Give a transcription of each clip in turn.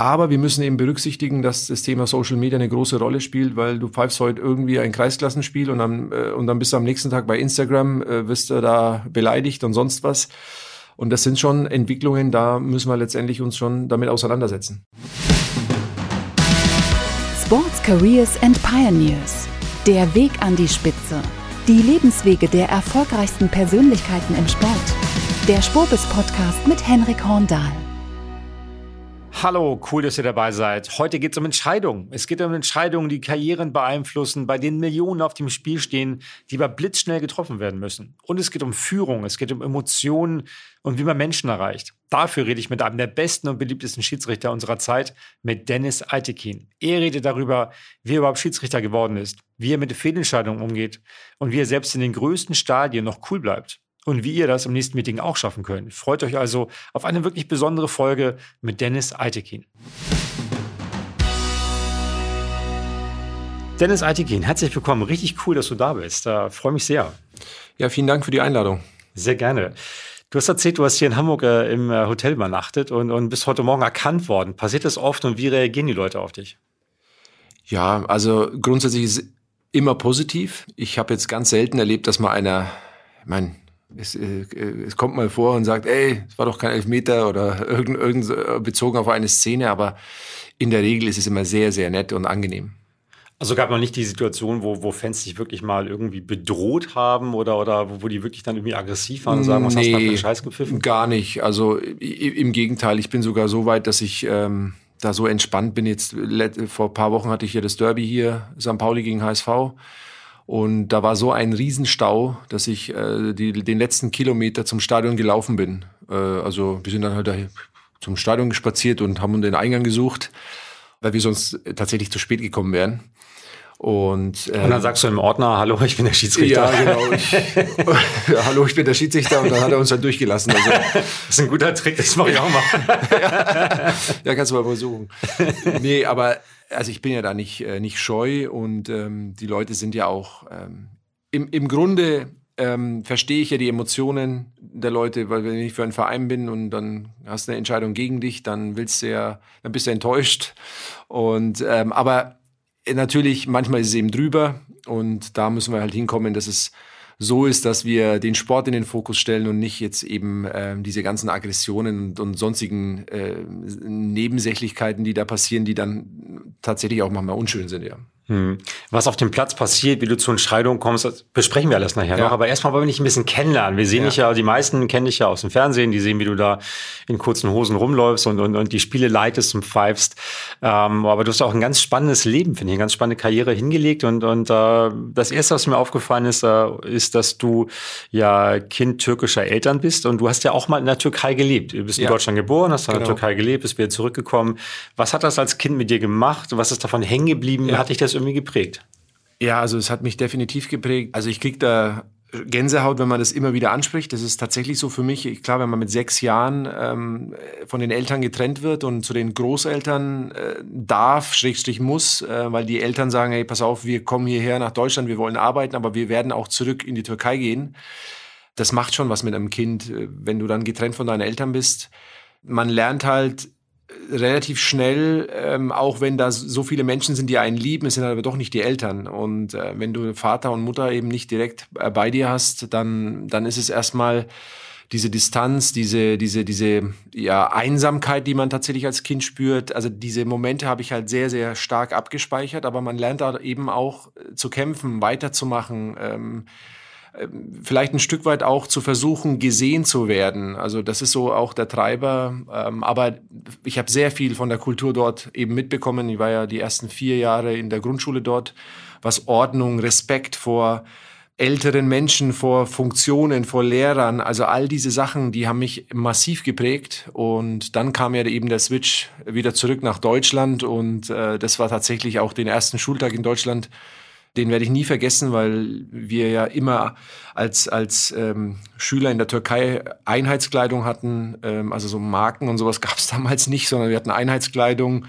Aber wir müssen eben berücksichtigen, dass das Thema Social Media eine große Rolle spielt, weil du pfeifst heute irgendwie ein Kreisklassenspiel und dann, äh, und dann bist du am nächsten Tag bei Instagram, äh, wirst du da beleidigt und sonst was. Und das sind schon Entwicklungen, da müssen wir letztendlich uns schon damit auseinandersetzen. Sports Careers and Pioneers. Der Weg an die Spitze. Die Lebenswege der erfolgreichsten Persönlichkeiten im Sport. Der Spobis Podcast mit Henrik Horndahl. Hallo, cool, dass ihr dabei seid. Heute geht es um Entscheidungen. Es geht um Entscheidungen, die Karrieren beeinflussen, bei denen Millionen auf dem Spiel stehen, die aber blitzschnell getroffen werden müssen. Und es geht um Führung, es geht um Emotionen und wie man Menschen erreicht. Dafür rede ich mit einem der besten und beliebtesten Schiedsrichter unserer Zeit, mit Dennis Altekin. Er redet darüber, wie er überhaupt Schiedsrichter geworden ist, wie er mit Fehlentscheidungen umgeht und wie er selbst in den größten Stadien noch cool bleibt und wie ihr das im nächsten Meeting auch schaffen könnt. Freut euch also auf eine wirklich besondere Folge mit Dennis Altekin. Dennis Altekin, herzlich willkommen. Richtig cool, dass du da bist. Da freue mich sehr. Ja, vielen Dank für die Einladung. Sehr gerne. Du hast erzählt, du hast hier in Hamburg äh, im äh, Hotel übernachtet und, und bist heute Morgen erkannt worden. Passiert das oft und wie reagieren die Leute auf dich? Ja, also grundsätzlich ist es immer positiv. Ich habe jetzt ganz selten erlebt, dass mal einer, ich meine, es, äh, es kommt mal vor und sagt, ey, es war doch kein Elfmeter oder irgend, irgend äh, bezogen auf eine Szene, aber in der Regel ist es immer sehr, sehr nett und angenehm. Also gab noch nicht die Situation, wo, wo Fans sich wirklich mal irgendwie bedroht haben oder, oder wo die wirklich dann irgendwie aggressiv waren und sagen, was nee, hast du da für einen Scheiß gepfiffen? Gar nicht. Also im Gegenteil, ich bin sogar so weit, dass ich ähm, da so entspannt bin. Jetzt vor ein paar Wochen hatte ich ja das Derby hier, St. Pauli gegen HSV. Und da war so ein Riesenstau, dass ich äh, die, den letzten Kilometer zum Stadion gelaufen bin. Äh, also wir sind dann halt da zum Stadion gespaziert und haben den Eingang gesucht, weil wir sonst tatsächlich zu spät gekommen wären. Und, ähm, und dann sagst du im Ordner, hallo, ich bin der Schiedsrichter. Ja, genau. Ich, hallo, ich bin der Schiedsrichter und dann hat er uns dann durchgelassen. Also, das ist ein guter Trick, das mache ich auch mal. ja, ja, kannst du mal versuchen. Nee, aber also ich bin ja da nicht, äh, nicht scheu und ähm, die Leute sind ja auch ähm, im, im Grunde ähm, verstehe ich ja die Emotionen der Leute, weil wenn ich für einen Verein bin und dann hast du eine Entscheidung gegen dich, dann willst du ja, dann bist du enttäuscht. Und ähm, aber natürlich, manchmal ist es eben drüber und da müssen wir halt hinkommen, dass es so ist, dass wir den Sport in den Fokus stellen und nicht jetzt eben äh, diese ganzen Aggressionen und, und sonstigen äh, Nebensächlichkeiten, die da passieren, die dann tatsächlich auch manchmal unschön sind, ja. Hm. Was auf dem Platz passiert, wie du zur Entscheidung kommst, besprechen wir alles nachher ja. noch. Aber erstmal wollen wir dich ein bisschen kennenlernen. Wir sehen ja. dich ja, die meisten kennen dich ja aus dem Fernsehen, die sehen, wie du da in kurzen Hosen rumläufst und, und, und die Spiele leitest und pfeifst. Ähm, aber du hast auch ein ganz spannendes Leben, finde ich, eine ganz spannende Karriere hingelegt. Und, und äh, das Erste, was mir aufgefallen ist, äh, ist, dass du ja Kind türkischer Eltern bist und du hast ja auch mal in der Türkei gelebt. Du bist ja. in Deutschland geboren, hast in genau. der Türkei gelebt, bist wieder zurückgekommen. Was hat das als Kind mit dir gemacht? Was ist davon hängen geblieben? Hat dich das irgendwie geprägt? Ja, also es hat mich definitiv geprägt. Also ich kriege da Gänsehaut, wenn man das immer wieder anspricht. Das ist tatsächlich so für mich. Klar, wenn man mit sechs Jahren ähm, von den Eltern getrennt wird und zu den Großeltern äh, darf, Schrägstrich muss, äh, weil die Eltern sagen, hey, pass auf, wir kommen hierher nach Deutschland, wir wollen arbeiten, aber wir werden auch zurück in die Türkei gehen. Das macht schon was mit einem Kind, äh, wenn du dann getrennt von deinen Eltern bist. Man lernt halt relativ schnell, ähm, auch wenn da so viele Menschen sind, die einen lieben, es sind aber doch nicht die Eltern. Und äh, wenn du Vater und Mutter eben nicht direkt äh, bei dir hast, dann, dann ist es erstmal diese Distanz, diese, diese, diese ja, Einsamkeit, die man tatsächlich als Kind spürt. Also diese Momente habe ich halt sehr, sehr stark abgespeichert, aber man lernt da eben auch zu kämpfen, weiterzumachen. Ähm, vielleicht ein Stück weit auch zu versuchen, gesehen zu werden. Also das ist so auch der Treiber. Ähm, aber ich habe sehr viel von der Kultur dort eben mitbekommen. Ich war ja die ersten vier Jahre in der Grundschule dort, was Ordnung, Respekt vor älteren Menschen, vor Funktionen, vor Lehrern, also all diese Sachen, die haben mich massiv geprägt. Und dann kam ja eben der Switch wieder zurück nach Deutschland und äh, das war tatsächlich auch den ersten Schultag in Deutschland den werde ich nie vergessen, weil wir ja immer als, als ähm, Schüler in der Türkei Einheitskleidung hatten. Ähm, also so Marken und sowas gab es damals nicht, sondern wir hatten Einheitskleidung.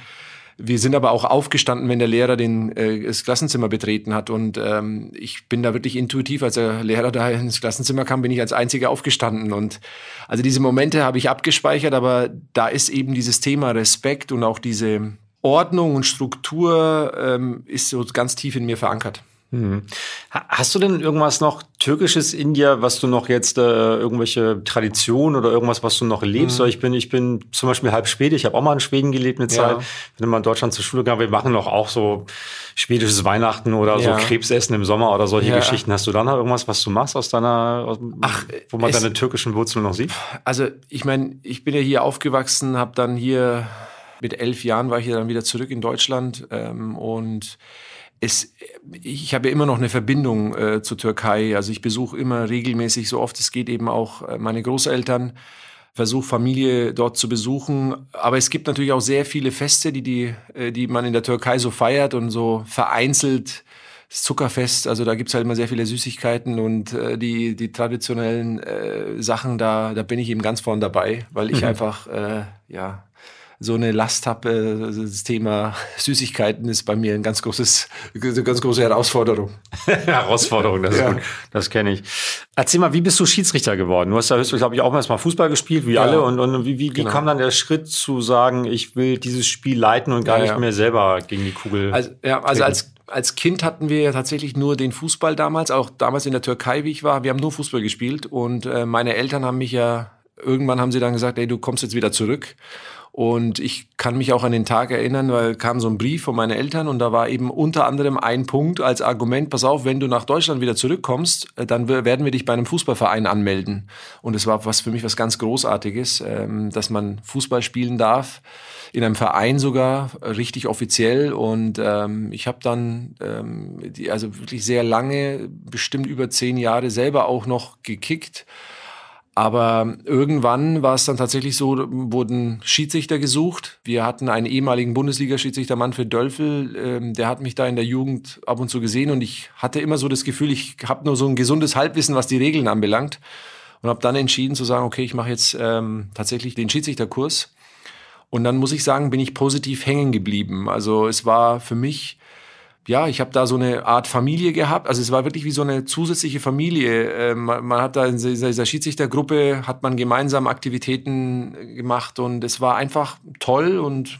Wir sind aber auch aufgestanden, wenn der Lehrer den, äh, das Klassenzimmer betreten hat. Und ähm, ich bin da wirklich intuitiv, als der Lehrer da ins Klassenzimmer kam, bin ich als Einziger aufgestanden. Und also diese Momente habe ich abgespeichert, aber da ist eben dieses Thema Respekt und auch diese Ordnung und Struktur ähm, ist so ganz tief in mir verankert. Hm. Hast du denn irgendwas noch Türkisches in dir, was du noch jetzt äh, irgendwelche Traditionen oder irgendwas, was du noch lebst? Mhm. Ich bin, ich bin zum Beispiel halb Schwede. Ich habe auch mal in Schweden gelebt eine Zeit. Ja. Bin immer in Deutschland zur Schule gegangen. Wir machen noch auch so schwedisches Weihnachten oder ja. so Krebsessen im Sommer oder solche ja. Geschichten. Hast du da noch irgendwas, was du machst aus deiner, aus, Ach, wo man deine türkischen Wurzeln noch sieht? Also ich meine, ich bin ja hier aufgewachsen, habe dann hier mit elf Jahren war ich ja dann wieder zurück in Deutschland ähm, und es, ich habe ja immer noch eine Verbindung äh, zur Türkei. Also ich besuche immer regelmäßig, so oft es geht, eben auch äh, meine Großeltern, versuche Familie dort zu besuchen. Aber es gibt natürlich auch sehr viele Feste, die, die, äh, die man in der Türkei so feiert und so vereinzelt. Das Zuckerfest, also da gibt's halt immer sehr viele Süßigkeiten und äh, die, die traditionellen äh, Sachen, da, da bin ich eben ganz vorn dabei, weil ich mhm. einfach, äh, ja, so eine Last habe. Das Thema Süßigkeiten ist bei mir ein ganz großes, eine ganz große Herausforderung. Herausforderung, das ja. Das kenne ich. Erzähl mal, wie bist du Schiedsrichter geworden? Du hast ja höchstens, glaube ich, auch mal Fußball gespielt, wie ja. alle. Und, und wie, wie, genau. kam dann der Schritt zu sagen, ich will dieses Spiel leiten und gar ja, nicht mehr selber gegen die Kugel? Also, ja, also als als Kind hatten wir ja tatsächlich nur den Fußball damals, auch damals in der Türkei, wie ich war. Wir haben nur Fußball gespielt und äh, meine Eltern haben mich ja irgendwann haben sie dann gesagt, ey, du kommst jetzt wieder zurück. Und ich kann mich auch an den Tag erinnern, weil kam so ein Brief von meinen Eltern und da war eben unter anderem ein Punkt als Argument, pass auf, wenn du nach Deutschland wieder zurückkommst, äh, dann werden wir dich bei einem Fußballverein anmelden. Und es war was für mich was ganz Großartiges, ähm, dass man Fußball spielen darf, in einem Verein sogar, richtig offiziell. Und ähm, ich habe dann ähm, also wirklich sehr lange, bestimmt über zehn Jahre selber auch noch gekickt aber irgendwann war es dann tatsächlich so, wurden Schiedsrichter gesucht. Wir hatten einen ehemaligen Bundesliga-Schiedsrichter, Manfred Dölfel, ähm, der hat mich da in der Jugend ab und zu gesehen und ich hatte immer so das Gefühl, ich habe nur so ein gesundes Halbwissen, was die Regeln anbelangt. Und habe dann entschieden zu sagen, okay, ich mache jetzt ähm, tatsächlich den Schiedsrichterkurs. Und dann muss ich sagen, bin ich positiv hängen geblieben. Also es war für mich ja, ich habe da so eine Art Familie gehabt. Also es war wirklich wie so eine zusätzliche Familie. Äh, man, man, hat da in dieser, Schiedsrichtergruppe hat man gemeinsam Aktivitäten gemacht und es war einfach toll und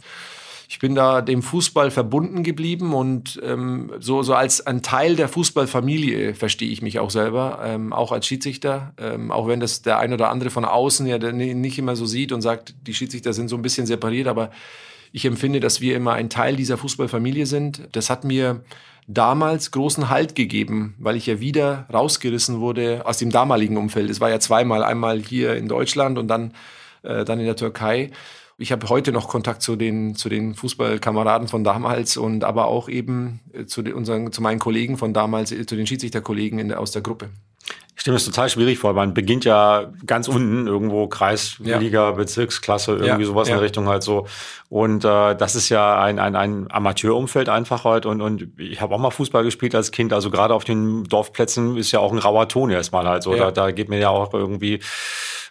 ich bin da dem Fußball verbunden geblieben und ähm, so, so als ein Teil der Fußballfamilie verstehe ich mich auch selber, ähm, auch als Schiedsrichter, ähm, auch wenn das der ein oder andere von außen ja nicht immer so sieht und sagt, die Schiedsrichter sind so ein bisschen separiert, aber ich empfinde, dass wir immer ein Teil dieser Fußballfamilie sind. Das hat mir damals großen Halt gegeben, weil ich ja wieder rausgerissen wurde aus dem damaligen Umfeld. Es war ja zweimal, einmal hier in Deutschland und dann, äh, dann in der Türkei. Ich habe heute noch Kontakt zu den, zu den Fußballkameraden von damals und aber auch eben äh, zu, den, unseren, zu meinen Kollegen von damals, äh, zu den Schiedsrichterkollegen in aus der Gruppe. Ich stelle mir das total schwierig vor. Man beginnt ja ganz unten, irgendwo Kreisliga, ja. Bezirksklasse, irgendwie ja, sowas ja. in der Richtung halt so. Und äh, das ist ja ein, ein, ein Amateurumfeld einfach halt. Und, und ich habe auch mal Fußball gespielt als Kind. Also gerade auf den Dorfplätzen ist ja auch ein rauer Ton erstmal halt so. Da, da geht mir ja auch irgendwie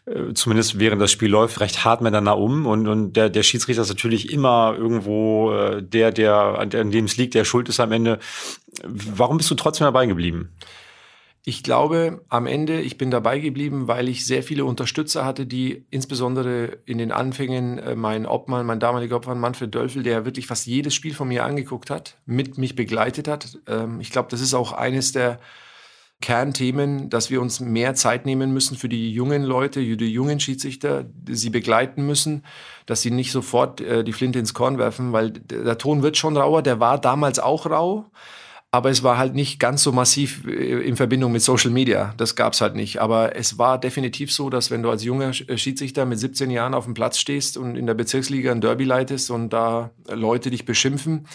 äh, zumindest während das Spiel läuft, recht hart miteinander um. Und, und der, der Schiedsrichter ist natürlich immer irgendwo äh, der, der, an dem es liegt, der schuld ist am Ende. Warum bist du trotzdem dabei geblieben? Ich glaube, am Ende, ich bin dabei geblieben, weil ich sehr viele Unterstützer hatte, die insbesondere in den Anfängen äh, mein Obmann, mein damaliger Obmann Manfred Dölfel, der wirklich fast jedes Spiel von mir angeguckt hat, mit mich begleitet hat. Ähm, ich glaube, das ist auch eines der Kernthemen, dass wir uns mehr Zeit nehmen müssen für die jungen Leute, die jungen Schiedsrichter, sie begleiten müssen, dass sie nicht sofort äh, die Flinte ins Korn werfen, weil der Ton wird schon rauer, der war damals auch rau aber es war halt nicht ganz so massiv äh, in Verbindung mit Social Media. Das gab's halt nicht. Aber es war definitiv so, dass wenn du als junger äh, Schiedsrichter mit 17 Jahren auf dem Platz stehst und in der Bezirksliga ein Derby leitest und da Leute dich beschimpfen,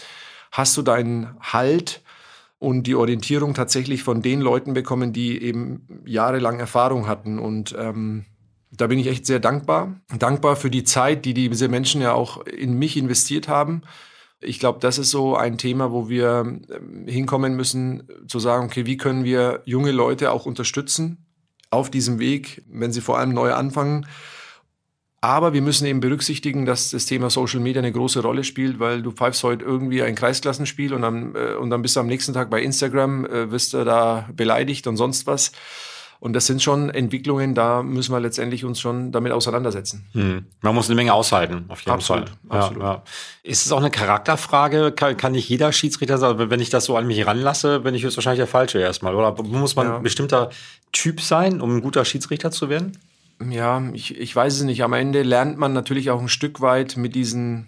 hast du deinen Halt und die Orientierung tatsächlich von den Leuten bekommen, die eben jahrelang Erfahrung hatten. Und ähm, da bin ich echt sehr dankbar. Dankbar für die Zeit, die diese Menschen ja auch in mich investiert haben ich glaube, das ist so ein Thema, wo wir ähm, hinkommen müssen, zu sagen, okay, wie können wir junge Leute auch unterstützen auf diesem Weg, wenn sie vor allem neu anfangen, Aber wir müssen eben berücksichtigen, dass das Thema Social Media eine große Rolle spielt, weil du pfeifst heute irgendwie ein Kreisklassenspiel und dann, äh, und dann bist du am nächsten Tag bei Instagram, äh, wirst du da beleidigt und sonst was. Und das sind schon Entwicklungen, da müssen wir letztendlich uns schon damit auseinandersetzen. Hm. Man muss eine Menge aushalten, auf jeden absolut, Fall. Absolut. Ja, ja. Ist es auch eine Charakterfrage? Kann, kann nicht jeder Schiedsrichter sagen, wenn ich das so an mich ranlasse, bin ich jetzt wahrscheinlich der Falsche erstmal? Oder muss man ja. ein bestimmter Typ sein, um ein guter Schiedsrichter zu werden? ja, ich, ich weiß es nicht. Am Ende lernt man natürlich auch ein Stück weit mit diesen,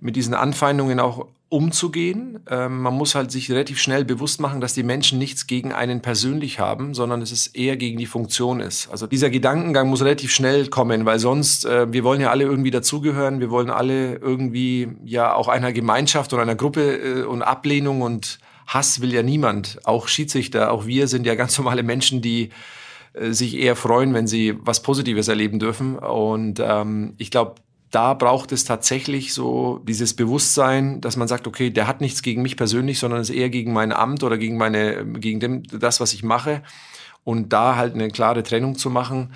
mit diesen Anfeindungen auch umzugehen. Ähm, man muss halt sich relativ schnell bewusst machen, dass die Menschen nichts gegen einen persönlich haben, sondern es ist eher gegen die Funktion ist. Also dieser Gedankengang muss relativ schnell kommen, weil sonst, äh, wir wollen ja alle irgendwie dazugehören, wir wollen alle irgendwie ja auch einer Gemeinschaft oder einer Gruppe äh, und Ablehnung und Hass will ja niemand. Auch Schiedsrichter, auch wir sind ja ganz normale Menschen, die äh, sich eher freuen, wenn sie was Positives erleben dürfen. Und ähm, ich glaube, da braucht es tatsächlich so dieses Bewusstsein, dass man sagt, okay, der hat nichts gegen mich persönlich, sondern es ist eher gegen mein Amt oder gegen meine, gegen dem, das, was ich mache. Und da halt eine klare Trennung zu machen.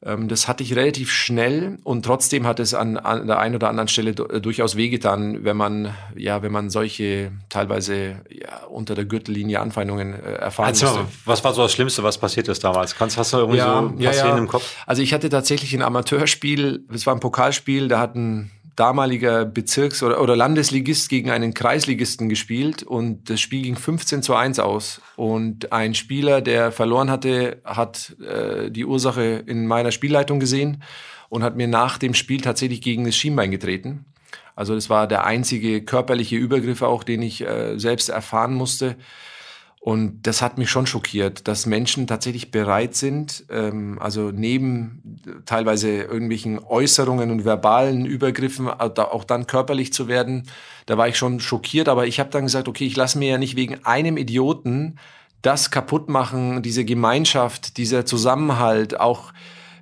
Ähm, das hatte ich relativ schnell und trotzdem hat es an, an der einen oder anderen Stelle äh, durchaus wehgetan, wenn man, ja, wenn man solche teilweise ja, unter der Gürtellinie Anfeindungen äh, erfahren also, musste. Was war so das Schlimmste, was passiert ist damals? Kannst, hast du irgendwie ja, so passieren ja, ja. im Kopf? Also ich hatte tatsächlich ein Amateurspiel, es war ein Pokalspiel, da hatten damaliger Bezirks- oder, oder Landesligist gegen einen Kreisligisten gespielt und das Spiel ging 15 zu 1 aus. Und ein Spieler, der verloren hatte, hat äh, die Ursache in meiner Spielleitung gesehen und hat mir nach dem Spiel tatsächlich gegen das Schienbein getreten. Also das war der einzige körperliche Übergriff auch, den ich äh, selbst erfahren musste. Und das hat mich schon schockiert, dass Menschen tatsächlich bereit sind, ähm, also neben teilweise irgendwelchen Äußerungen und verbalen Übergriffen auch dann körperlich zu werden. Da war ich schon schockiert, aber ich habe dann gesagt, okay, ich lasse mir ja nicht wegen einem Idioten das kaputt machen, diese Gemeinschaft, dieser Zusammenhalt, auch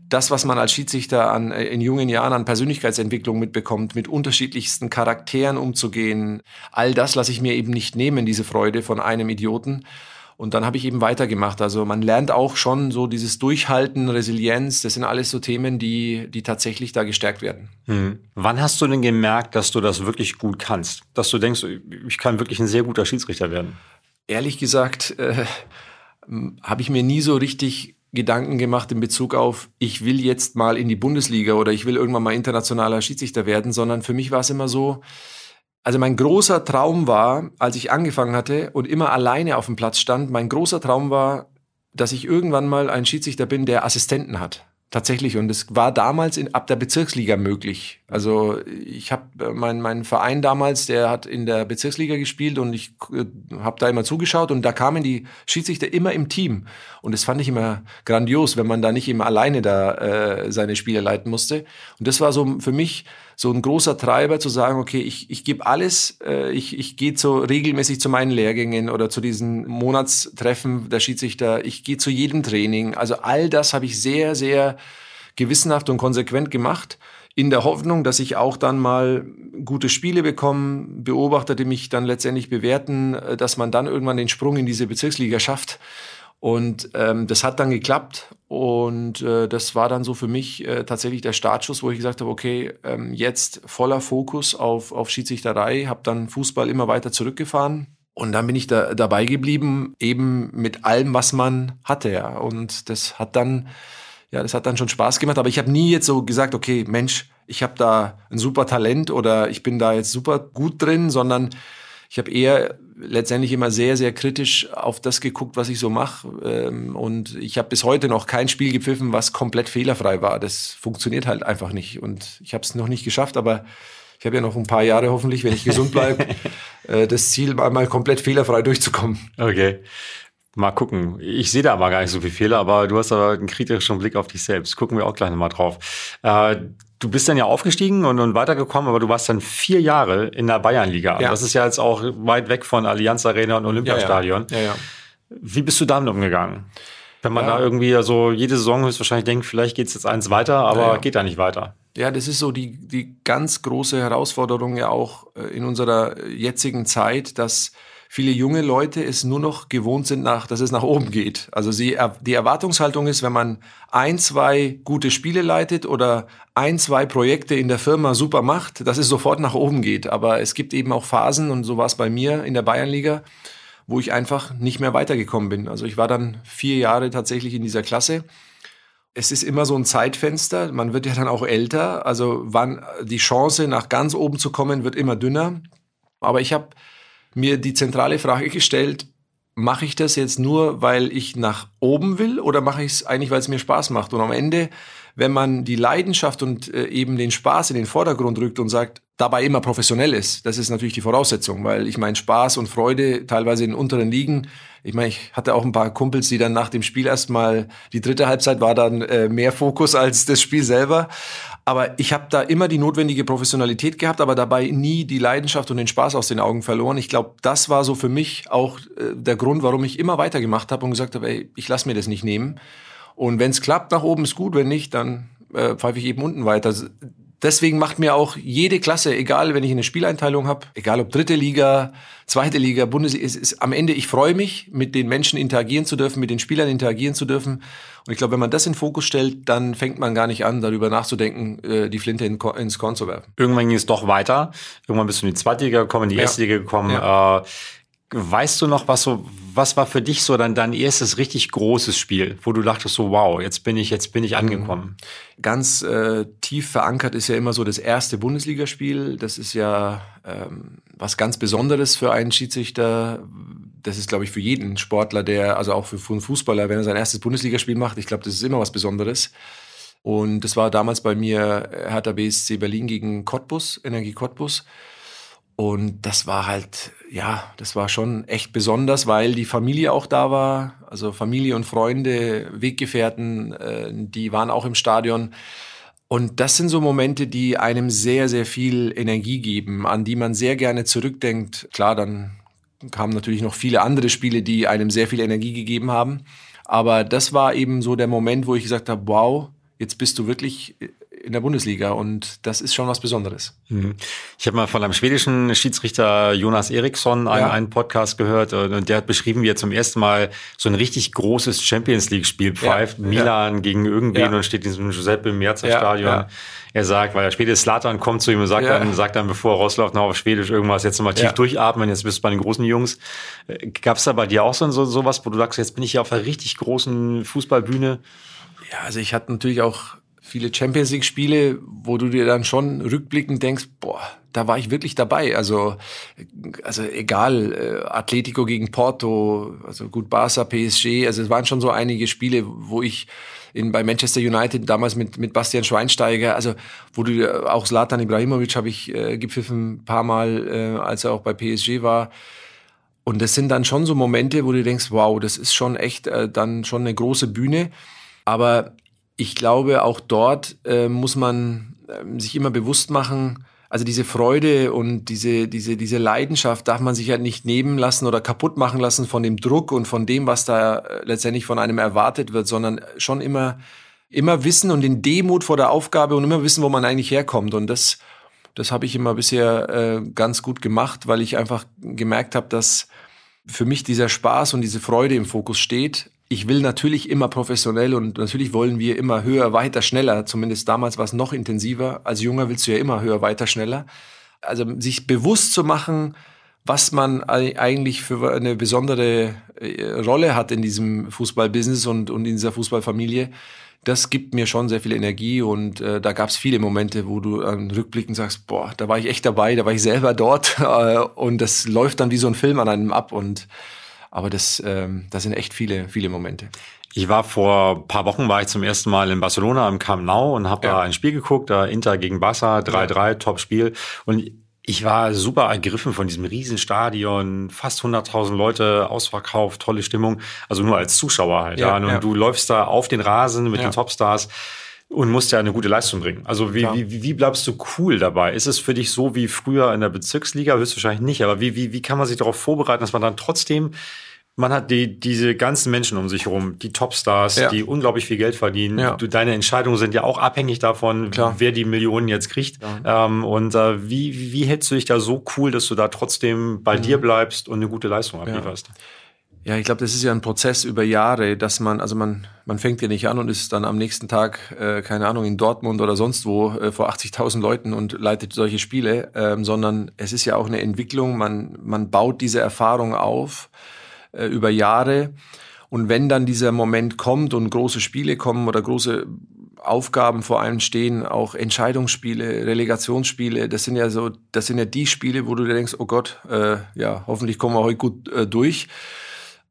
das, was man als Schiedsrichter an, äh, in jungen Jahren an Persönlichkeitsentwicklung mitbekommt, mit unterschiedlichsten Charakteren umzugehen, all das lasse ich mir eben nicht nehmen, diese Freude von einem Idioten. Und dann habe ich eben weitergemacht. Also man lernt auch schon so dieses Durchhalten, Resilienz, das sind alles so Themen, die, die tatsächlich da gestärkt werden. Hm. Wann hast du denn gemerkt, dass du das wirklich gut kannst? Dass du denkst, ich kann wirklich ein sehr guter Schiedsrichter werden? Ehrlich gesagt, äh, habe ich mir nie so richtig Gedanken gemacht in Bezug auf, ich will jetzt mal in die Bundesliga oder ich will irgendwann mal internationaler Schiedsrichter werden, sondern für mich war es immer so, also mein großer Traum war, als ich angefangen hatte und immer alleine auf dem Platz stand, mein großer Traum war, dass ich irgendwann mal ein Schiedsrichter bin, der Assistenten hat. Tatsächlich. Und es war damals in, ab der Bezirksliga möglich. Also ich habe äh, mein, mein Verein damals, der hat in der Bezirksliga gespielt und ich äh, habe da immer zugeschaut und da kamen die Schiedsrichter immer im Team. Und das fand ich immer grandios, wenn man da nicht immer alleine da äh, seine Spiele leiten musste. Und das war so für mich so ein großer Treiber zu sagen, okay, ich, ich gebe alles, äh, ich, ich gehe so regelmäßig zu meinen Lehrgängen oder zu diesen Monatstreffen der Schiedsrichter, ich gehe zu jedem Training. Also all das habe ich sehr, sehr gewissenhaft und konsequent gemacht in der Hoffnung, dass ich auch dann mal gute Spiele bekomme, Beobachter, die mich dann letztendlich bewerten, äh, dass man dann irgendwann den Sprung in diese Bezirksliga schafft. Und ähm, das hat dann geklappt und äh, das war dann so für mich äh, tatsächlich der Startschuss, wo ich gesagt habe, okay, ähm, jetzt voller Fokus auf, auf Schiedsrichterei, habe dann Fußball immer weiter zurückgefahren. Und dann bin ich da dabei geblieben, eben mit allem, was man hatte, ja. Und das hat dann, ja, das hat dann schon Spaß gemacht. Aber ich habe nie jetzt so gesagt, okay, Mensch, ich habe da ein super Talent oder ich bin da jetzt super gut drin, sondern ich habe eher letztendlich immer sehr, sehr kritisch auf das geguckt, was ich so mache. Ähm, und ich habe bis heute noch kein Spiel gepfiffen, was komplett fehlerfrei war. Das funktioniert halt einfach nicht. Und ich habe es noch nicht geschafft, aber ich habe ja noch ein paar Jahre hoffentlich, wenn ich gesund bleibe, äh, das Ziel, einmal komplett fehlerfrei durchzukommen. Okay. Mal gucken. Ich sehe da aber gar nicht so viele Fehler, aber du hast aber einen kritischen Blick auf dich selbst. Gucken wir auch gleich nochmal drauf. Äh, du bist dann ja aufgestiegen und, und weitergekommen, aber du warst dann vier Jahre in der Bayernliga. Ja. Das ist ja jetzt auch weit weg von Allianz Arena und Olympiastadion. Ja, ja. Wie bist du damit umgegangen? Wenn man da irgendwie so also jede Saison höchstwahrscheinlich denkt, vielleicht geht es jetzt eins weiter, aber geht da nicht weiter. Ja, das ist so die, die ganz große Herausforderung ja auch äh, in unserer jetzigen Zeit, dass viele junge Leute es nur noch gewohnt sind, nach, dass es nach oben geht. Also sie, die Erwartungshaltung ist, wenn man ein, zwei gute Spiele leitet oder ein, zwei Projekte in der Firma super macht, dass es sofort nach oben geht. Aber es gibt eben auch Phasen, und so war es bei mir in der Bayernliga, wo ich einfach nicht mehr weitergekommen bin. Also ich war dann vier Jahre tatsächlich in dieser Klasse es ist immer so ein Zeitfenster. Man wird ja dann auch älter. Also wann die Chance, nach ganz oben zu kommen, wird immer dünner. Aber ich habe mir die zentrale Frage gestellt, mache ich das jetzt nur, weil ich nach oben will oder mache ich es eigentlich, weil es mir Spaß macht? Und am Ende, wenn man die Leidenschaft und äh, eben den Spaß in den Vordergrund rückt und sagt, dabei immer professionell ist, das ist natürlich die Voraussetzung, weil ich meine Spaß und Freude teilweise in unteren Ligen ich meine, ich hatte auch ein paar Kumpels, die dann nach dem Spiel erstmal, die dritte Halbzeit war dann äh, mehr Fokus als das Spiel selber. Aber ich habe da immer die notwendige Professionalität gehabt, aber dabei nie die Leidenschaft und den Spaß aus den Augen verloren. Ich glaube, das war so für mich auch äh, der Grund, warum ich immer weitergemacht habe und gesagt habe, ey, ich lass mir das nicht nehmen. Und wenn es klappt, nach oben ist gut, wenn nicht, dann äh, pfeife ich eben unten weiter deswegen macht mir auch jede Klasse, egal wenn ich eine Spieleinteilung habe, egal ob dritte Liga, zweite Liga, Bundesliga, ist, ist am Ende, ich freue mich, mit den Menschen interagieren zu dürfen, mit den Spielern interagieren zu dürfen. Und ich glaube, wenn man das in den Fokus stellt, dann fängt man gar nicht an, darüber nachzudenken, äh, die Flinte in, ins Korn zu werfen. Irgendwann ging es doch weiter. Irgendwann bist du in die zweite Liga gekommen, in die ja. erste Liga gekommen. Ja. Äh, Weißt du noch, was so, was war für dich so dann dein erstes richtig großes Spiel, wo du dachtest so, wow, jetzt bin ich, jetzt bin ich angekommen? Ganz äh, tief verankert ist ja immer so das erste Bundesligaspiel. Das ist ja ähm, was ganz Besonderes für einen Schiedsrichter. Das ist, glaube ich, für jeden Sportler, der, also auch für, für einen Fußballer, wenn er sein erstes Bundesligaspiel macht, ich glaube, das ist immer was Besonderes. Und das war damals bei mir Hertha BSC Berlin gegen Cottbus, Energie Cottbus. Und das war halt, ja, das war schon echt besonders, weil die Familie auch da war. Also Familie und Freunde, Weggefährten, äh, die waren auch im Stadion. Und das sind so Momente, die einem sehr, sehr viel Energie geben, an die man sehr gerne zurückdenkt. Klar, dann kamen natürlich noch viele andere Spiele, die einem sehr viel Energie gegeben haben. Aber das war eben so der Moment, wo ich gesagt habe, wow, jetzt bist du wirklich in der Bundesliga und das ist schon was Besonderes. Mhm. Ich habe mal von einem schwedischen Schiedsrichter Jonas Eriksson einen, ja. einen Podcast gehört und der hat beschrieben, wie er zum ersten Mal so ein richtig großes Champions League Spiel pfeift, ja. Milan ja. gegen irgendwen und steht in diesem Giuseppe Meazza Stadion. Er sagt, weil der Schwede Slatan kommt zu ihm und sagt dann, sagt dann, bevor er rausläuft, noch auf Schwedisch irgendwas, jetzt nochmal tief durchatmen, jetzt bist du bei den großen Jungs. Äh, Gab es da bei dir auch so, so sowas, wo du sagst, jetzt bin ich hier auf einer richtig großen Fußballbühne? Ja, also ich hatte natürlich auch viele Champions League Spiele, wo du dir dann schon rückblickend denkst, boah, da war ich wirklich dabei. Also, also egal, äh, Atletico gegen Porto, also gut Barca, PSG, also es waren schon so einige Spiele, wo ich in, bei Manchester United damals mit, mit Bastian Schweinsteiger, also wo du auch Zlatan Ibrahimovic habe ich äh, gepfiffen ein paar Mal, äh, als er auch bei PSG war. Und das sind dann schon so Momente, wo du denkst, wow, das ist schon echt äh, dann schon eine große Bühne. Aber ich glaube, auch dort äh, muss man äh, sich immer bewusst machen, also diese Freude und diese, diese, diese Leidenschaft darf man sich halt nicht nehmen lassen oder kaputt machen lassen von dem Druck und von dem, was da äh, letztendlich von einem erwartet wird, sondern schon immer, immer wissen und den Demut vor der Aufgabe und immer wissen, wo man eigentlich herkommt. Und das, das habe ich immer bisher äh, ganz gut gemacht, weil ich einfach gemerkt habe, dass für mich dieser Spaß und diese Freude im Fokus steht, ich will natürlich immer professionell und natürlich wollen wir immer höher, weiter, schneller. Zumindest damals war es noch intensiver. Als Junger willst du ja immer höher, weiter, schneller. Also sich bewusst zu machen, was man eigentlich für eine besondere äh, Rolle hat in diesem Fußballbusiness und, und in dieser Fußballfamilie, das gibt mir schon sehr viel Energie und äh, da gab es viele Momente, wo du an Rückblicken sagst, boah, da war ich echt dabei, da war ich selber dort äh, und das läuft dann wie so ein Film an einem ab und aber das, ähm, das sind echt viele, viele Momente. Ich war vor ein paar Wochen war ich zum ersten Mal in Barcelona im Camp Nou und habe ja. da ein Spiel geguckt, da Inter gegen Barca, 3-3, ja. Top-Spiel. Und ich war super ergriffen von diesem Riesenstadion, fast 100.000 Leute, ausverkauft, tolle Stimmung. Also nur als Zuschauer halt. Ja, ja. Und du läufst da auf den Rasen mit den Topstars und musst ja eine gute Leistung bringen. Also wie, wie, wie bleibst du cool dabei? Ist es für dich so wie früher in der Bezirksliga? Höchstwahrscheinlich nicht, aber wie, wie, wie kann man sich darauf vorbereiten, dass man dann trotzdem man hat die, diese ganzen Menschen um sich herum, die Topstars, ja. die unglaublich viel Geld verdienen. Ja. Du, deine Entscheidungen sind ja auch abhängig davon, Klar. wer die Millionen jetzt kriegt. Ja. Ähm, und äh, wie, wie hältst du dich da so cool, dass du da trotzdem bei mhm. dir bleibst und eine gute Leistung ablieferst? Ja, ich glaube, das ist ja ein Prozess über Jahre, dass man, also man, man fängt ja nicht an und ist dann am nächsten Tag, äh, keine Ahnung, in Dortmund oder sonst wo äh, vor 80.000 Leuten und leitet solche Spiele, ähm, sondern es ist ja auch eine Entwicklung, man, man baut diese Erfahrung auf äh, über Jahre. Und wenn dann dieser Moment kommt und große Spiele kommen oder große Aufgaben vor einem stehen, auch Entscheidungsspiele, Relegationsspiele, das sind ja so, das sind ja die Spiele, wo du dir denkst, oh Gott, äh, ja, hoffentlich kommen wir heute gut äh, durch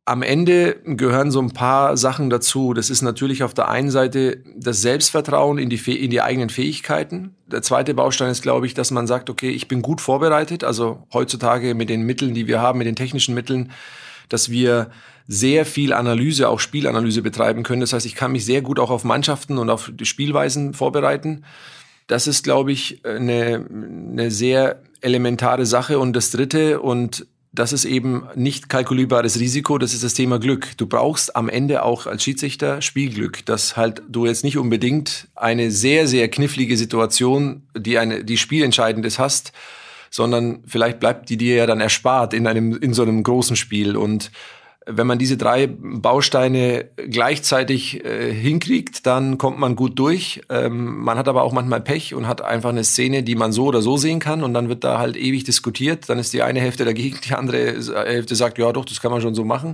am Ende gehören so ein paar Sachen dazu. Das ist natürlich auf der einen Seite das Selbstvertrauen in die, in die eigenen Fähigkeiten. Der zweite Baustein ist, glaube ich, dass man sagt, okay, ich bin gut vorbereitet. Also heutzutage mit den Mitteln, die wir haben, mit den technischen Mitteln, dass wir sehr viel Analyse, auch Spielanalyse betreiben können. Das heißt, ich kann mich sehr gut auch auf Mannschaften und auf Spielweisen vorbereiten. Das ist, glaube ich, eine, eine sehr elementare Sache. Und das Dritte, und das ist eben nicht kalkulierbares Risiko, das ist das Thema Glück. Du brauchst am Ende auch als Schiedsrichter Spielglück, dass halt du jetzt nicht unbedingt eine sehr, sehr knifflige Situation, die eine, die spielentscheidend ist, hast, sondern vielleicht bleibt die dir ja dann erspart in einem, in so einem großen Spiel und wenn man diese drei Bausteine gleichzeitig äh, hinkriegt, dann kommt man gut durch. Ähm, man hat aber auch manchmal Pech und hat einfach eine Szene, die man so oder so sehen kann und dann wird da halt ewig diskutiert. Dann ist die eine Hälfte dagegen, die andere Hälfte sagt, ja doch, das kann man schon so machen.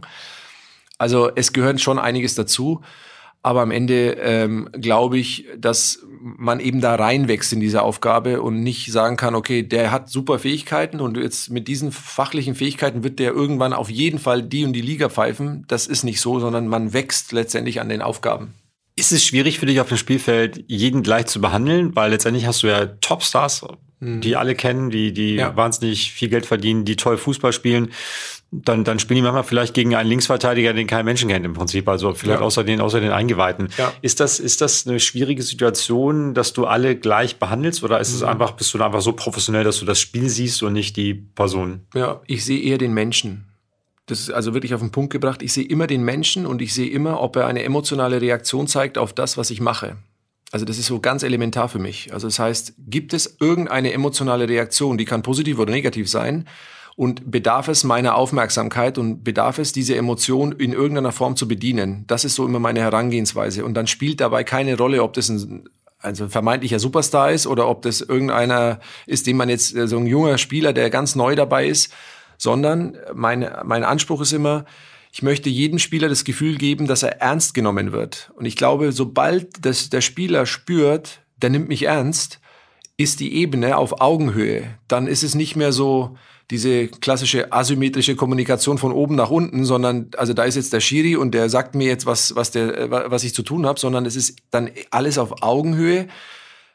Also es gehört schon einiges dazu. Aber am Ende ähm, glaube ich, dass man eben da reinwächst in diese Aufgabe und nicht sagen kann, okay, der hat super Fähigkeiten und jetzt mit diesen fachlichen Fähigkeiten wird der irgendwann auf jeden Fall die und die Liga pfeifen. Das ist nicht so, sondern man wächst letztendlich an den Aufgaben. Ist es schwierig für dich auf dem Spielfeld, jeden gleich zu behandeln? Weil letztendlich hast du ja Topstars, hm. die alle kennen, die, die ja. wahnsinnig viel Geld verdienen, die toll Fußball spielen dann, dann spielen die manchmal vielleicht gegen einen Linksverteidiger, den kein Menschen kennt im Prinzip, also vielleicht ja. außer den, außer den Eingeweihten. Ja. Ist das, ist das eine schwierige Situation, dass du alle gleich behandelst oder ist mhm. es einfach, bist du da einfach so professionell, dass du das Spiel siehst und nicht die Person? Ja, ich sehe eher den Menschen. Das ist also wirklich auf den Punkt gebracht. Ich sehe immer den Menschen und ich sehe immer, ob er eine emotionale Reaktion zeigt auf das, was ich mache. Also das ist so ganz elementar für mich. Also das heißt, gibt es irgendeine emotionale Reaktion, die kann positiv oder negativ sein, und bedarf es meiner Aufmerksamkeit und bedarf es, diese Emotion in irgendeiner Form zu bedienen. Das ist so immer meine Herangehensweise. Und dann spielt dabei keine Rolle, ob das ein also vermeintlicher Superstar ist oder ob das irgendeiner ist, den man jetzt, so ein junger Spieler, der ganz neu dabei ist, sondern mein, mein Anspruch ist immer, ich möchte jedem Spieler das Gefühl geben, dass er ernst genommen wird. Und ich glaube, sobald das der Spieler spürt, der nimmt mich ernst, ist die Ebene auf Augenhöhe. Dann ist es nicht mehr so, diese klassische asymmetrische Kommunikation von oben nach unten, sondern also da ist jetzt der Schiri und der sagt mir jetzt was was der was ich zu tun habe, sondern es ist dann alles auf Augenhöhe.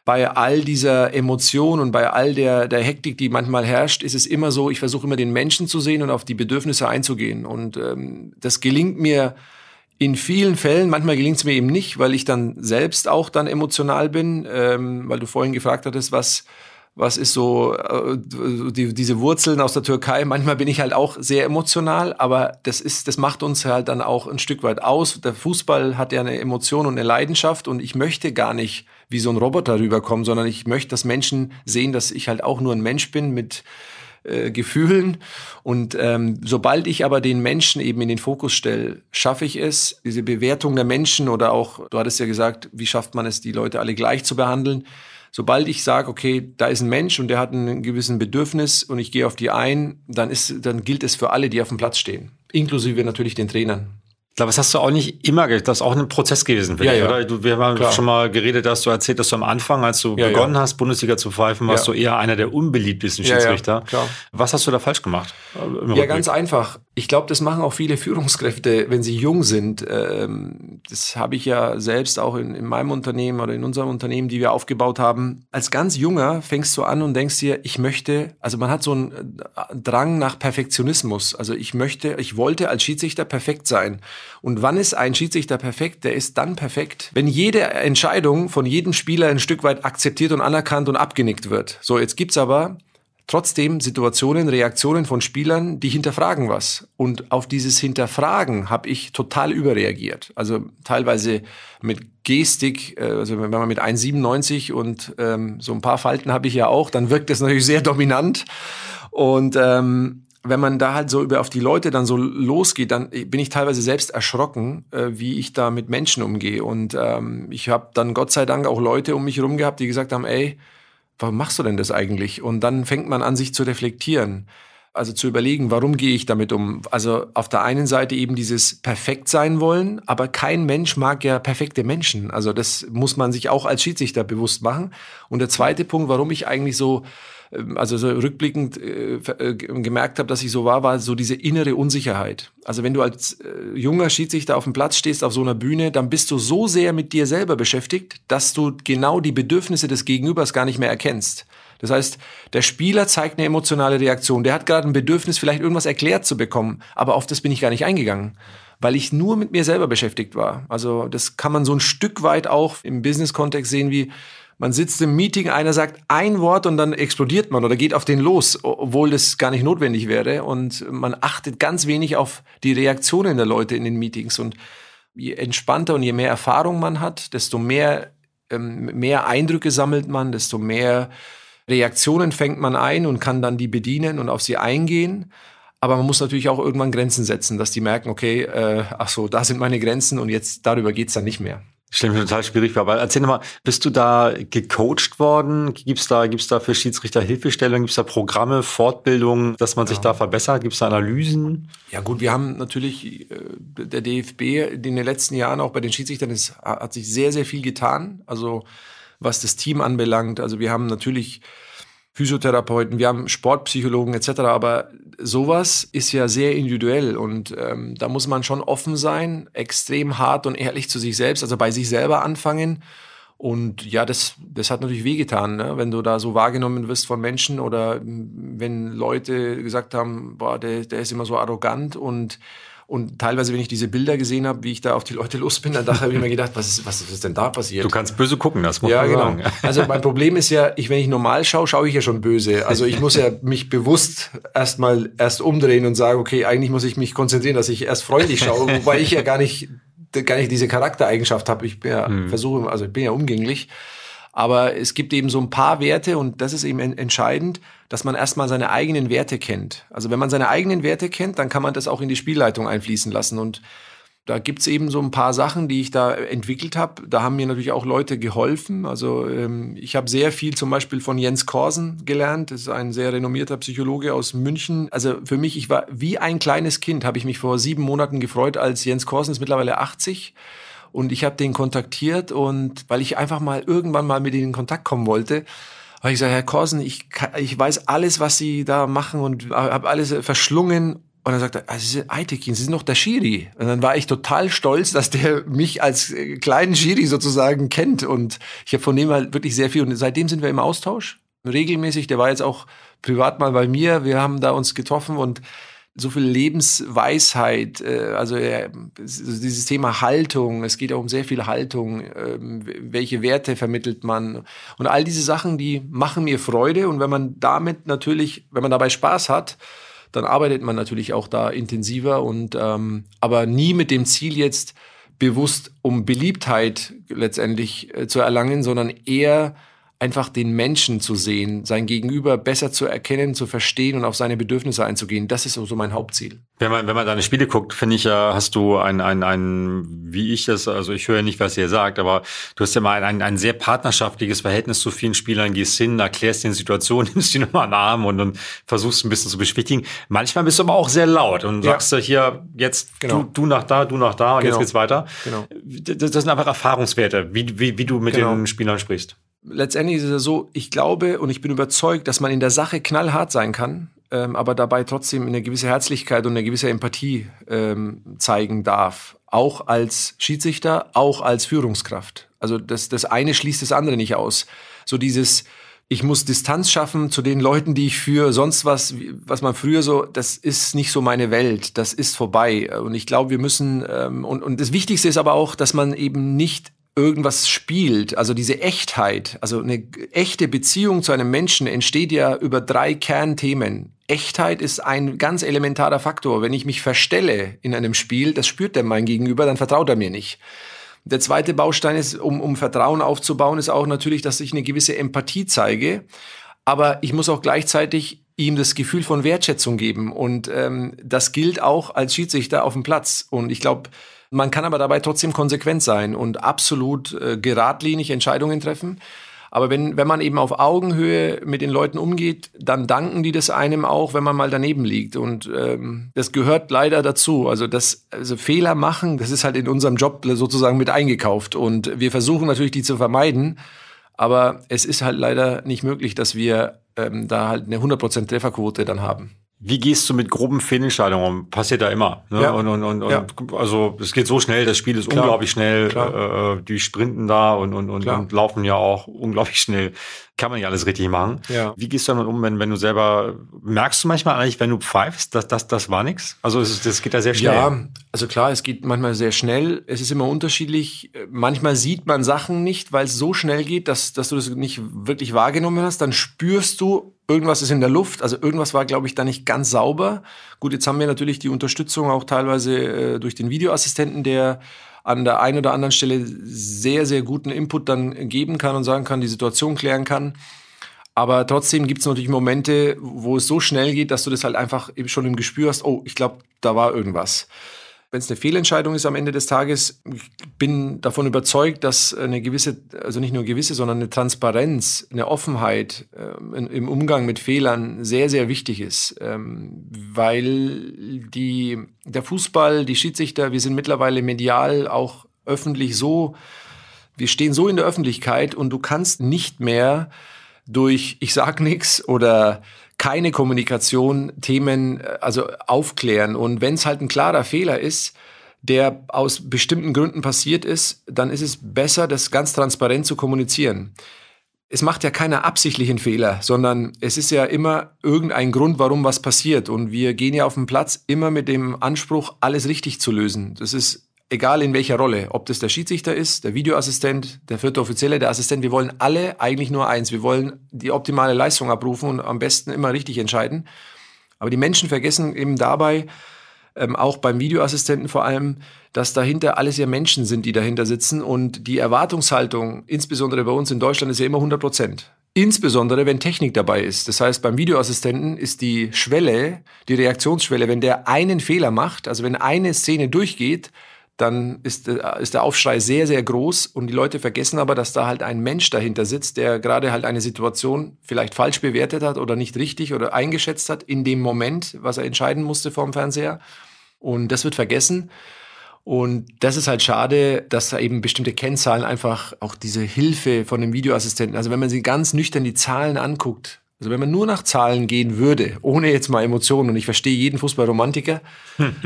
Bei all dieser Emotion und bei all der der Hektik, die manchmal herrscht, ist es immer so, ich versuche immer den Menschen zu sehen und auf die Bedürfnisse einzugehen und ähm, das gelingt mir in vielen Fällen, manchmal gelingt es mir eben nicht, weil ich dann selbst auch dann emotional bin, ähm, weil du vorhin gefragt hattest, was was ist so äh, die, diese Wurzeln aus der Türkei. Manchmal bin ich halt auch sehr emotional, aber das ist, das macht uns halt dann auch ein Stück weit aus. Der Fußball hat ja eine Emotion und eine Leidenschaft und ich möchte gar nicht wie so ein Roboter rüberkommen, sondern ich möchte, dass Menschen sehen, dass ich halt auch nur ein Mensch bin mit äh, Gefühlen. Und ähm, sobald ich aber den Menschen eben in den Fokus stelle, schaffe ich es, diese Bewertung der Menschen oder auch, du hattest ja gesagt, wie schafft man es, die Leute alle gleich zu behandeln Sobald ich sage, okay, da ist ein Mensch und der hat ein gewissen Bedürfnis und ich gehe auf die ein, dann ist, dann gilt es für alle, die auf dem Platz stehen. Inklusive natürlich den Trainern. Ich glaube, das hast du auch nicht immer, das ist auch ein Prozess gewesen für ja, dich, ja. oder? Du, wir haben Klar. schon mal geredet, dass du erzählt, dass du am Anfang, als du ja, begonnen hast, Bundesliga zu pfeifen, warst du eher einer der unbeliebtesten Schiedsrichter. Ja, Was hast du da falsch gemacht? Ja, ganz einfach. Ich glaube, das machen auch viele Führungskräfte, wenn sie jung sind. Ähm, das habe ich ja selbst auch in, in meinem Unternehmen oder in unserem Unternehmen, die wir aufgebaut haben. Als ganz junger fängst du an und denkst dir, ich möchte, also man hat so einen Drang nach Perfektionismus. Also ich möchte, ich wollte als Schiedsrichter perfekt sein. Und wann ist ein Schiedsrichter perfekt? Der ist dann perfekt, wenn jede Entscheidung von jedem Spieler ein Stück weit akzeptiert und anerkannt und abgenickt wird. So, jetzt gibt's aber trotzdem Situationen, Reaktionen von Spielern, die hinterfragen was. Und auf dieses Hinterfragen habe ich total überreagiert. Also teilweise mit Gestik, äh, also wenn man mit 1,97 und ähm, so ein paar Falten habe ich ja auch, dann wirkt das natürlich sehr dominant. Und ähm, wenn man da halt so über auf die Leute dann so losgeht, dann bin ich teilweise selbst erschrocken, äh, wie ich da mit Menschen umgehe. Und ähm, ich habe dann Gott sei Dank auch Leute um mich herum gehabt, die gesagt haben, ey, warum machst du denn das eigentlich? Und dann fängt man an, sich zu reflektieren. Also zu überlegen, warum gehe ich damit um? Also auf der einen Seite eben dieses perfekt sein wollen, aber kein Mensch mag ja perfekte Menschen. Also das muss man sich auch als Schiedsrichter bewusst machen. Und der zweite Punkt, warum ich eigentlich so also so rückblickend äh, äh, gemerkt habe, dass ich so war, war so diese innere Unsicherheit. Also wenn du als äh, junger Schiedsrichter auf dem Platz stehst, auf so einer Bühne, dann bist du so sehr mit dir selber beschäftigt, dass du genau die Bedürfnisse des Gegenübers gar nicht mehr erkennst. Das heißt, der Spieler zeigt eine emotionale Reaktion. Der hat gerade ein Bedürfnis, vielleicht irgendwas erklärt zu bekommen, aber auf das bin ich gar nicht eingegangen weil ich nur mit mir selber beschäftigt war. Also das kann man so ein Stück weit auch im Business-Kontext sehen, wie man sitzt im Meeting, einer sagt ein Wort und dann explodiert man oder geht auf den los, obwohl das gar nicht notwendig wäre. Und man achtet ganz wenig auf die Reaktionen der Leute in den Meetings. Und je entspannter und je mehr Erfahrung man hat, desto mehr, ähm, mehr Eindrücke sammelt man, desto mehr Reaktionen fängt man ein und kann dann die bedienen und auf sie eingehen. Aber man muss natürlich auch irgendwann Grenzen setzen, dass die merken, okay, äh, ach so, da sind meine Grenzen und jetzt darüber geht's dann nicht mehr. Stell mir total schwierig vor. Aber erzähl mal, bist du da gecoacht worden? Gibt's da, gibt's da für Schiedsrichter Hilfestellungen? Gibt's da Programme, Fortbildungen, dass man ja. sich da verbessert? Gibt's da Analysen? Ja gut, wir haben natürlich, äh, der DFB in den letzten Jahren auch bei den Schiedsrichtern ist, hat sich sehr, sehr viel getan. Also was das Team anbelangt. Also wir haben natürlich Physiotherapeuten, wir haben Sportpsychologen etc. Aber sowas ist ja sehr individuell und ähm, da muss man schon offen sein, extrem hart und ehrlich zu sich selbst, also bei sich selber anfangen. Und ja, das, das hat natürlich wehgetan, ne? wenn du da so wahrgenommen wirst von Menschen oder wenn Leute gesagt haben, boah, der, der ist immer so arrogant und und teilweise, wenn ich diese Bilder gesehen habe, wie ich da auf die Leute los bin, dann dachte habe ich mir gedacht, was ist, was ist denn da passiert? Du kannst böse gucken, das muss ja, man genau. sagen. Also mein Problem ist ja, ich, wenn ich normal schaue, schaue ich ja schon böse. Also ich muss ja mich bewusst erstmal erst umdrehen und sagen, okay, eigentlich muss ich mich konzentrieren, dass ich erst freundlich schaue, wobei ich ja gar nicht, gar nicht diese Charaktereigenschaft habe. Ich bin ja, mhm. versuche, also ich bin ja umgänglich. Aber es gibt eben so ein paar Werte und das ist eben entscheidend, dass man erstmal seine eigenen Werte kennt. Also wenn man seine eigenen Werte kennt, dann kann man das auch in die Spielleitung einfließen lassen. Und da gibt's eben so ein paar Sachen, die ich da entwickelt habe. Da haben mir natürlich auch Leute geholfen. Also ähm, ich habe sehr viel zum Beispiel von Jens Korsen gelernt. Das ist ein sehr renommierter Psychologe aus München. Also für mich, ich war wie ein kleines Kind, habe ich mich vor sieben Monaten gefreut, als Jens Korsen ist mittlerweile 80 und ich habe den kontaktiert und weil ich einfach mal irgendwann mal mit ihnen in Kontakt kommen wollte, habe ich gesagt, Herr Korsen, ich, ich weiß alles, was Sie da machen und habe alles verschlungen. Und dann sagt er, ah, Sie sind Aitekin, Sie sind noch der Schiri. Und dann war ich total stolz, dass der mich als kleinen Schiri sozusagen kennt. Und ich habe von dem halt wirklich sehr viel. Und seitdem sind wir im Austausch, regelmäßig. Der war jetzt auch privat mal bei mir. Wir haben da uns getroffen und so viel Lebensweisheit, äh, also äh, dieses Thema Haltung, es geht auch um sehr viel Haltung, äh, welche Werte vermittelt man? Und all diese Sachen, die machen mir Freude. Und wenn man damit natürlich, wenn man dabei Spaß hat, dann arbeitet man natürlich auch da intensiver. Und ähm, aber nie mit dem Ziel jetzt bewusst um Beliebtheit letztendlich äh, zu erlangen, sondern eher einfach den Menschen zu sehen, sein Gegenüber besser zu erkennen, zu verstehen und auf seine Bedürfnisse einzugehen. Das ist so mein Hauptziel. Wenn man, wenn man deine Spiele guckt, finde ich ja, hast du ein, ein, ein, wie ich das, also ich höre nicht, was ihr sagt, aber du hast ja mal ein, ein, ein sehr partnerschaftliches Verhältnis zu vielen Spielern, gehst hin, erklärst den Situation, nimmst die nochmal einen Arm und, und versuchst ein bisschen zu beschwichtigen. Manchmal bist du aber auch sehr laut und ja. sagst hier, jetzt genau. du, du nach da, du nach da und genau. jetzt geht's weiter. Genau. Das, das sind einfach Erfahrungswerte, wie, wie, wie du mit genau. den Spielern sprichst letztendlich ist es so, ich glaube und ich bin überzeugt, dass man in der Sache knallhart sein kann, ähm, aber dabei trotzdem eine gewisse Herzlichkeit und eine gewisse Empathie ähm, zeigen darf. Auch als Schiedsrichter, auch als Führungskraft. Also das, das eine schließt das andere nicht aus. So dieses, ich muss Distanz schaffen zu den Leuten, die ich führe, sonst was, was man früher so, das ist nicht so meine Welt, das ist vorbei. Und ich glaube, wir müssen, ähm, und, und das Wichtigste ist aber auch, dass man eben nicht irgendwas spielt, also diese Echtheit, also eine echte Beziehung zu einem Menschen entsteht ja über drei Kernthemen. Echtheit ist ein ganz elementarer Faktor. Wenn ich mich verstelle in einem Spiel, das spürt der mein Gegenüber, dann vertraut er mir nicht. Der zweite Baustein ist, um, um Vertrauen aufzubauen, ist auch natürlich, dass ich eine gewisse Empathie zeige. Aber ich muss auch gleichzeitig ihm das Gefühl von Wertschätzung geben. Und ähm, das gilt auch als Schiedsrichter auf dem Platz. Und ich glaube, man kann aber dabei trotzdem konsequent sein und absolut äh, geradlinig Entscheidungen treffen. Aber wenn, wenn man eben auf Augenhöhe mit den Leuten umgeht, dann danken die das einem auch, wenn man mal daneben liegt. Und ähm, das gehört leider dazu. Also das also Fehler machen, das ist halt in unserem Job sozusagen mit eingekauft. Und wir versuchen natürlich, die zu vermeiden. Aber es ist halt leider nicht möglich, dass wir ähm, da halt eine 100% Trefferquote dann haben. Wie gehst du mit groben Fehlentscheidungen um? Passiert da immer. Ne? Ja. Und, und, und, ja. also es geht so schnell, das Spiel ist Klar. unglaublich schnell. Klar. Äh, die sprinten da und, und, und, und laufen ja auch unglaublich schnell. Kann man nicht alles richtig machen. Ja. Wie gehst du damit um, wenn, wenn du selber merkst du manchmal eigentlich, wenn du pfeifst, dass das, das war nichts? Also es, das geht da sehr schnell. Ja, also klar, es geht manchmal sehr schnell. Es ist immer unterschiedlich. Manchmal sieht man Sachen nicht, weil es so schnell geht, dass, dass du das nicht wirklich wahrgenommen hast. Dann spürst du, irgendwas ist in der Luft, also irgendwas war, glaube ich, da nicht ganz sauber. Gut, jetzt haben wir natürlich die Unterstützung auch teilweise äh, durch den Videoassistenten, der an der einen oder anderen Stelle sehr, sehr guten Input dann geben kann und sagen kann, die Situation klären kann. Aber trotzdem gibt es natürlich Momente, wo es so schnell geht, dass du das halt einfach schon im Gespür hast, oh, ich glaube, da war irgendwas wenn es eine Fehlentscheidung ist am Ende des Tages, ich bin davon überzeugt, dass eine gewisse, also nicht nur gewisse, sondern eine Transparenz, eine Offenheit äh, in, im Umgang mit Fehlern sehr, sehr wichtig ist, ähm, weil die, der Fußball, die Schiedsrichter, wir sind mittlerweile medial auch öffentlich so, wir stehen so in der Öffentlichkeit und du kannst nicht mehr durch ich sag nix oder keine Kommunikation Themen äh, also aufklären. Und wenn es halt ein klarer Fehler ist, der aus bestimmten Gründen passiert ist, dann ist es besser, das ganz transparent zu kommunizieren. Es macht ja keiner absichtlichen Fehler, sondern es ist ja immer irgendein Grund, warum was passiert. Und wir gehen ja auf den Platz immer mit dem Anspruch, alles richtig zu lösen. Das ist egal in welcher Rolle, ob das der Schiedsrichter ist, der Videoassistent, der vierte Offizielle, der Assistent, wir wollen alle eigentlich nur eins. Wir wollen die optimale Leistung abrufen und am besten immer richtig entscheiden. Aber die Menschen vergessen eben dabei, ähm, auch beim Videoassistenten vor allem, dass dahinter alles ja Menschen sind, die dahinter sitzen und die Erwartungshaltung, insbesondere bei uns in Deutschland, ist ja immer 100 Prozent. Insbesondere, wenn Technik dabei ist. Das heißt, beim Videoassistenten ist die Schwelle, die Reaktionsschwelle, wenn der einen Fehler macht, also wenn eine Szene durchgeht, dann ist, äh, ist der Aufschrei sehr, sehr groß und die Leute vergessen aber, dass da halt ein Mensch dahinter sitzt, der gerade halt eine Situation vielleicht falsch bewertet hat oder nicht richtig oder eingeschätzt hat in dem Moment, was er entscheiden musste vorm Fernseher. Und das wird vergessen. Und das ist halt schade, dass da eben bestimmte Kennzahlen einfach auch diese Hilfe von dem Videoassistenten, also wenn man sich ganz nüchtern die Zahlen anguckt, also wenn man nur nach Zahlen gehen würde, ohne jetzt mal Emotionen, und ich verstehe jeden Fußballromantiker,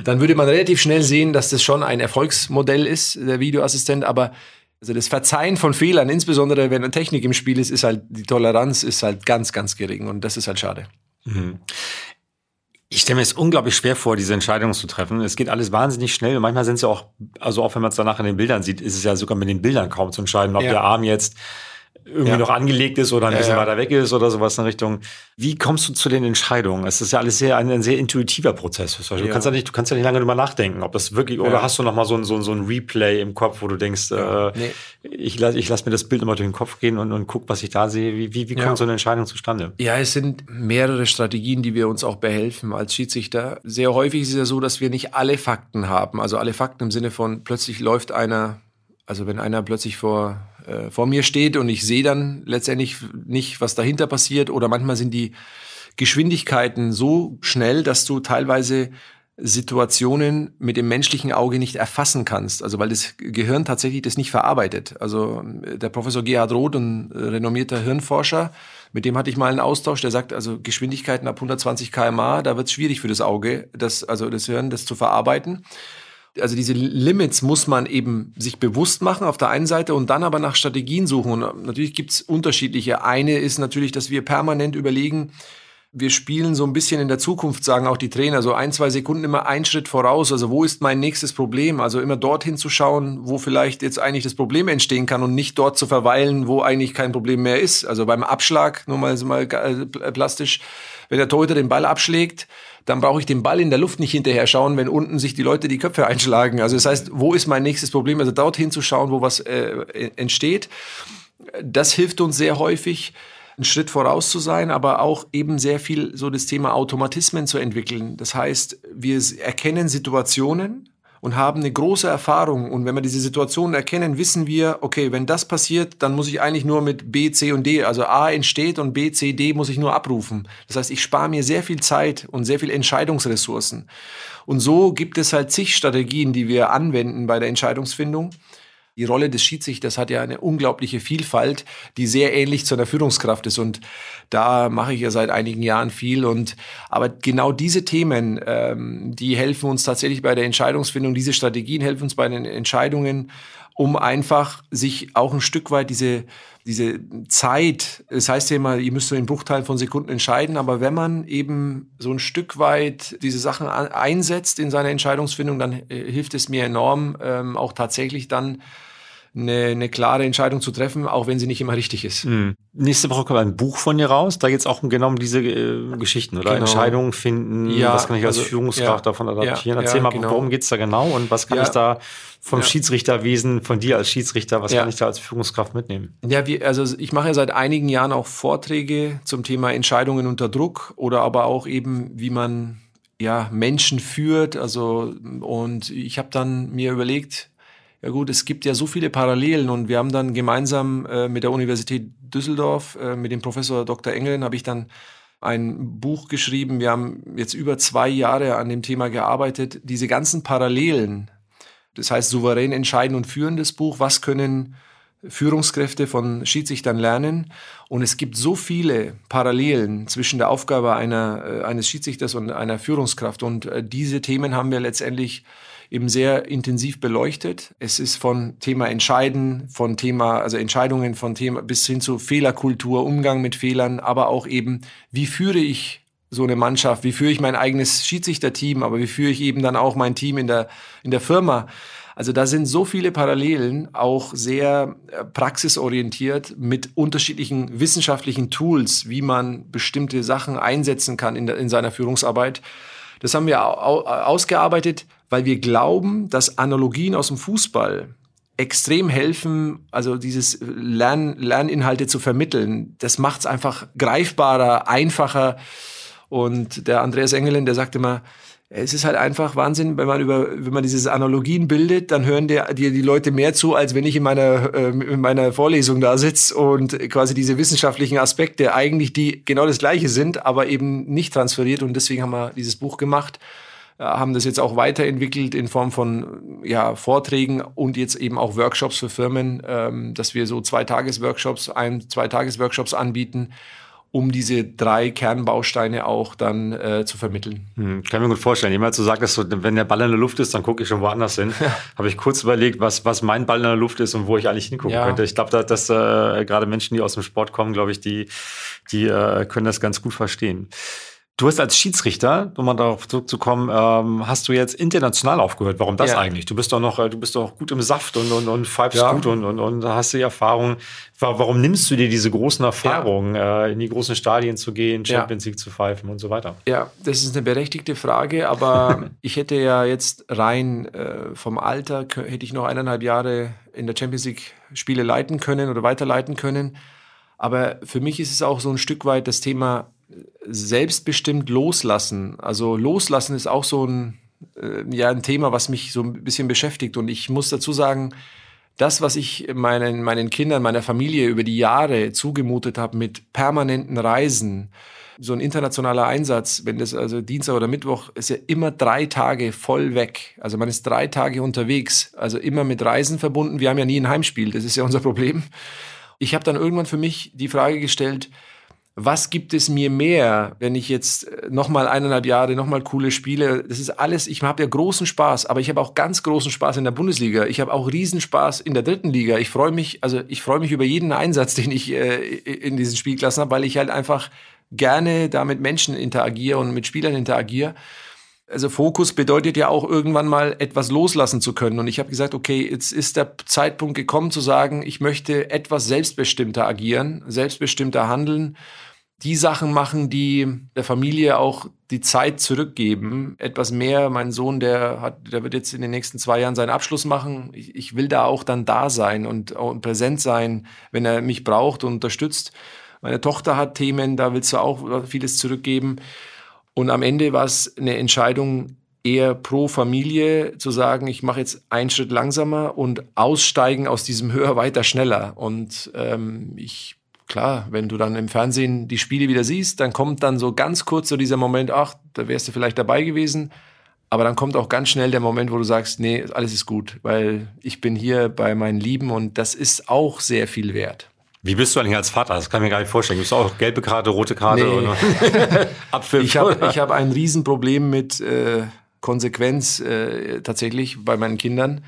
dann würde man relativ schnell sehen, dass das schon ein Erfolgsmodell ist, der Videoassistent, aber also das Verzeihen von Fehlern, insbesondere wenn eine Technik im Spiel ist, ist halt, die Toleranz ist halt ganz, ganz gering und das ist halt schade. Mhm. Ich stelle mir es unglaublich schwer vor, diese Entscheidungen zu treffen. Es geht alles wahnsinnig schnell und manchmal sind es ja auch, also auch wenn man es danach in den Bildern sieht, ist es ja sogar mit den Bildern kaum zu entscheiden, ob ja. der Arm jetzt irgendwie ja. noch angelegt ist oder ein bisschen ja, weiter weg ist oder sowas in Richtung. Wie kommst du zu den Entscheidungen? Es ist ja alles sehr ein, ein sehr intuitiver Prozess. Du kannst ja nicht, du kannst ja nicht lange drüber nachdenken, ob das wirklich oder hast du noch mal so ein, so, ein, so ein Replay im Kopf, wo du denkst, äh, nee. ich lasse ich lass mir das Bild immer durch den Kopf gehen und, und guck, was ich da sehe. Wie, wie, wie kommt so eine Entscheidung zustande? Ja, es sind mehrere Strategien, die wir uns auch behelfen als Schiedsrichter. Sehr häufig ist es ja so, dass wir nicht alle Fakten haben. Also alle Fakten im Sinne von plötzlich läuft einer, also wenn einer plötzlich vor äh, vor mir steht und ich sehe dann letztendlich nicht, was dahinter passiert. Oder manchmal sind die Geschwindigkeiten so schnell, dass du teilweise Situationen mit dem menschlichen Auge nicht erfassen kannst. Also weil das Gehirn tatsächlich das nicht verarbeitet. Also äh, der Professor Gerhard Roth, ein renommierter Hirnforscher, mit dem hatte ich mal einen Austausch, der sagt, also Geschwindigkeiten ab 120 kmh, da wird es schwierig für das Auge, das, also das Hirn, das zu verarbeiten also diese Limits muss man eben sich bewusst machen auf der einen Seite und dann aber nach Strategien suchen. Und natürlich gibt es unterschiedliche. Eine ist natürlich, dass wir permanent überlegen, wir spielen so ein bisschen in der Zukunft, sagen auch die Trainer, so ein, zwei Sekunden immer einen Schritt voraus. Also wo ist mein nächstes Problem? Also immer dorthin zu schauen, wo vielleicht jetzt eigentlich das Problem entstehen kann und nicht dort zu verweilen, wo eigentlich kein Problem mehr ist. Also beim Abschlag, nur mal, mal äh, plastisch, wenn der Torhüter den Ball abschlägt, dann brauche ich den Ball in der Luft nicht hinterher schauen, wenn unten sich die Leute die Köpfe einschlagen. Also das heißt, wo ist mein nächstes Problem? Also dorthin zu schauen, wo was äh, entsteht. Das hilft uns sehr häufig einen Schritt voraus zu sein, aber auch eben sehr viel so das Thema Automatismen zu entwickeln. Das heißt, wir erkennen Situationen und haben eine große Erfahrung. Und wenn wir diese Situationen erkennen, wissen wir, okay, wenn das passiert, dann muss ich eigentlich nur mit B, C und D, also A entsteht und B, C, D muss ich nur abrufen. Das heißt, ich spare mir sehr viel Zeit und sehr viel Entscheidungsressourcen. Und so gibt es halt zig Strategien, die wir anwenden bei der Entscheidungsfindung. Die Rolle des Schiedsrichters hat ja eine unglaubliche Vielfalt, die sehr ähnlich zu einer Führungskraft ist. Und da mache ich ja seit einigen Jahren viel. Und aber genau diese Themen, ähm, die helfen uns tatsächlich bei der Entscheidungsfindung. Diese Strategien helfen uns bei den Entscheidungen, um einfach sich auch ein Stück weit diese diese Zeit, es heißt ja immer, ihr müsst so in Bruchteilen von Sekunden entscheiden, aber wenn man eben so ein Stück weit diese Sachen einsetzt in seiner Entscheidungsfindung, dann äh, hilft es mir enorm, ähm, auch tatsächlich dann eine, eine klare Entscheidung zu treffen, auch wenn sie nicht immer richtig ist. Mhm. Nächste Woche kommt ein Buch von dir raus. Da geht es auch genau um diese äh, Geschichten oder genau. Entscheidungen finden. Ja, was kann ich als also, Führungskraft ja, davon adaptieren? Ja, Erzähl mal, genau. worum geht's da genau und was kann ich da vom Schiedsrichterwesen, von dir als Schiedsrichter, was kann ich da als Führungskraft mitnehmen? Ja, wie, also ich mache ja seit einigen Jahren auch Vorträge zum Thema Entscheidungen unter Druck oder aber auch eben, wie man ja Menschen führt. Also und ich habe dann mir überlegt, ja gut, es gibt ja so viele Parallelen und wir haben dann gemeinsam äh, mit der Universität Düsseldorf, äh, mit dem Professor Dr. Engeln, habe ich dann ein Buch geschrieben. Wir haben jetzt über zwei Jahre an dem Thema gearbeitet. Diese ganzen Parallelen, das heißt souverän entscheiden und führen das Buch, was können Führungskräfte von Schiedsrichtern lernen. Und es gibt so viele Parallelen zwischen der Aufgabe einer, äh, eines Schiedsrichters und einer Führungskraft. Und äh, diese Themen haben wir letztendlich eben sehr intensiv beleuchtet. Es ist von Thema Entscheiden, von Thema, also Entscheidungen von Thema bis hin zu Fehlerkultur, Umgang mit Fehlern, aber auch eben, wie führe ich so eine Mannschaft, wie führe ich mein eigenes Schiedsrichterteam, aber wie führe ich eben dann auch mein Team in der, in der Firma. Also da sind so viele Parallelen, auch sehr äh, praxisorientiert mit unterschiedlichen wissenschaftlichen Tools, wie man bestimmte Sachen einsetzen kann in, der, in seiner Führungsarbeit. Das haben wir ausgearbeitet, weil wir glauben, dass Analogien aus dem Fußball extrem helfen, also dieses Lern Lerninhalte zu vermitteln. Das macht es einfach greifbarer, einfacher. Und der Andreas Engelin, der sagt immer, es ist halt einfach Wahnsinn, wenn man über, wenn man diese Analogien bildet, dann hören dir die, die Leute mehr zu, als wenn ich in meiner, äh, in meiner Vorlesung da sitze und quasi diese wissenschaftlichen Aspekte eigentlich die genau das Gleiche sind, aber eben nicht transferiert. Und deswegen haben wir dieses Buch gemacht, haben das jetzt auch weiterentwickelt in Form von ja, Vorträgen und jetzt eben auch Workshops für Firmen, ähm, dass wir so zwei Tages-Workshops, ein, zwei Tages-Workshops anbieten um diese drei Kernbausteine auch dann äh, zu vermitteln. Hm, kann mir gut vorstellen. Jemand so sagt, dass so, wenn der Ball in der Luft ist, dann gucke ich schon woanders hin. Ja. Habe ich kurz überlegt, was, was mein Ball in der Luft ist und wo ich eigentlich hingucken ja. könnte. Ich glaube, dass, dass äh, gerade Menschen, die aus dem Sport kommen, glaube ich, die, die äh, können das ganz gut verstehen. Du hast als Schiedsrichter, um mal darauf zurückzukommen, ähm, hast du jetzt international aufgehört. Warum das ja. eigentlich? Du bist doch noch, äh, du bist doch gut im Saft und, und, und pfeifst ja. gut und, und, und hast die Erfahrung. Warum nimmst du dir diese großen Erfahrungen, ja. äh, in die großen Stadien zu gehen, Champions League zu pfeifen und so weiter? Ja, das ist eine berechtigte Frage, aber ich hätte ja jetzt rein äh, vom Alter, hätte ich noch eineinhalb Jahre in der Champions League Spiele leiten können oder weiterleiten können. Aber für mich ist es auch so ein Stück weit das Thema selbstbestimmt loslassen. Also loslassen ist auch so ein, äh, ja, ein Thema, was mich so ein bisschen beschäftigt. Und ich muss dazu sagen, das, was ich meinen, meinen Kindern, meiner Familie über die Jahre zugemutet habe mit permanenten Reisen, so ein internationaler Einsatz, wenn das also Dienstag oder Mittwoch ist ja immer drei Tage voll weg. Also man ist drei Tage unterwegs, also immer mit Reisen verbunden. Wir haben ja nie ein Heimspiel, das ist ja unser Problem. Ich habe dann irgendwann für mich die Frage gestellt, was gibt es mir mehr, wenn ich jetzt äh, nochmal eineinhalb Jahre, nochmal coole Spiele, das ist alles, ich habe ja großen Spaß, aber ich habe auch ganz großen Spaß in der Bundesliga. Ich habe auch Riesenspaß in der dritten Liga. Ich freue mich, also ich freue mich über jeden Einsatz, den ich äh, in diesen Spielklassen habe, weil ich halt einfach gerne da mit Menschen interagiere und mit Spielern interagiere. Also Fokus bedeutet ja auch irgendwann mal etwas loslassen zu können. Und ich habe gesagt, okay, jetzt ist der Zeitpunkt gekommen zu sagen, ich möchte etwas selbstbestimmter agieren, selbstbestimmter handeln, die Sachen machen, die der Familie auch die Zeit zurückgeben. Etwas mehr. Mein Sohn, der hat, der wird jetzt in den nächsten zwei Jahren seinen Abschluss machen. Ich, ich will da auch dann da sein und, und präsent sein, wenn er mich braucht und unterstützt. Meine Tochter hat Themen, da willst du auch vieles zurückgeben. Und am Ende war es eine Entscheidung eher pro Familie zu sagen, ich mache jetzt einen Schritt langsamer und aussteigen aus diesem höher, weiter, schneller. Und ähm, ich, klar, wenn du dann im Fernsehen die Spiele wieder siehst, dann kommt dann so ganz kurz so dieser Moment, ach, da wärst du vielleicht dabei gewesen. Aber dann kommt auch ganz schnell der Moment, wo du sagst, nee, alles ist gut, weil ich bin hier bei meinen Lieben und das ist auch sehr viel wert. Wie bist du eigentlich als Vater? Das kann ich mir gar nicht vorstellen. Gibt es auch gelbe Karte, rote Karte? Nee. Abpfiff? Ich habe hab ein Riesenproblem mit äh, Konsequenz äh, tatsächlich bei meinen Kindern,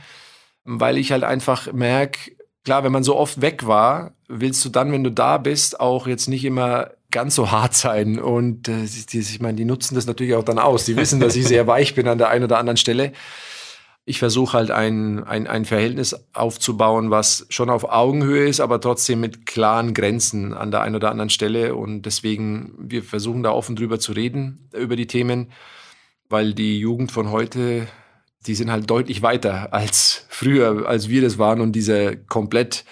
weil ich halt einfach merke, klar, wenn man so oft weg war, willst du dann, wenn du da bist, auch jetzt nicht immer ganz so hart sein. Und äh, die, ich meine, die nutzen das natürlich auch dann aus. Die wissen, dass ich sehr weich bin an der einen oder anderen Stelle ich versuche halt ein, ein, ein Verhältnis aufzubauen, was schon auf Augenhöhe ist, aber trotzdem mit klaren Grenzen an der einen oder anderen Stelle. Und deswegen, wir versuchen da offen drüber zu reden, über die Themen, weil die Jugend von heute, die sind halt deutlich weiter als früher, als wir das waren. Und diese komplett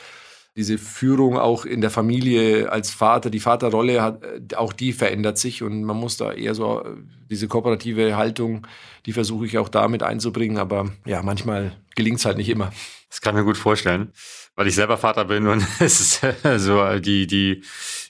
diese Führung auch in der Familie als Vater, die Vaterrolle hat, auch die verändert sich und man muss da eher so diese kooperative Haltung, die versuche ich auch damit einzubringen, aber ja, manchmal gelingt es halt nicht immer. Das kann ich mir gut vorstellen, weil ich selber Vater bin und es ist so die, die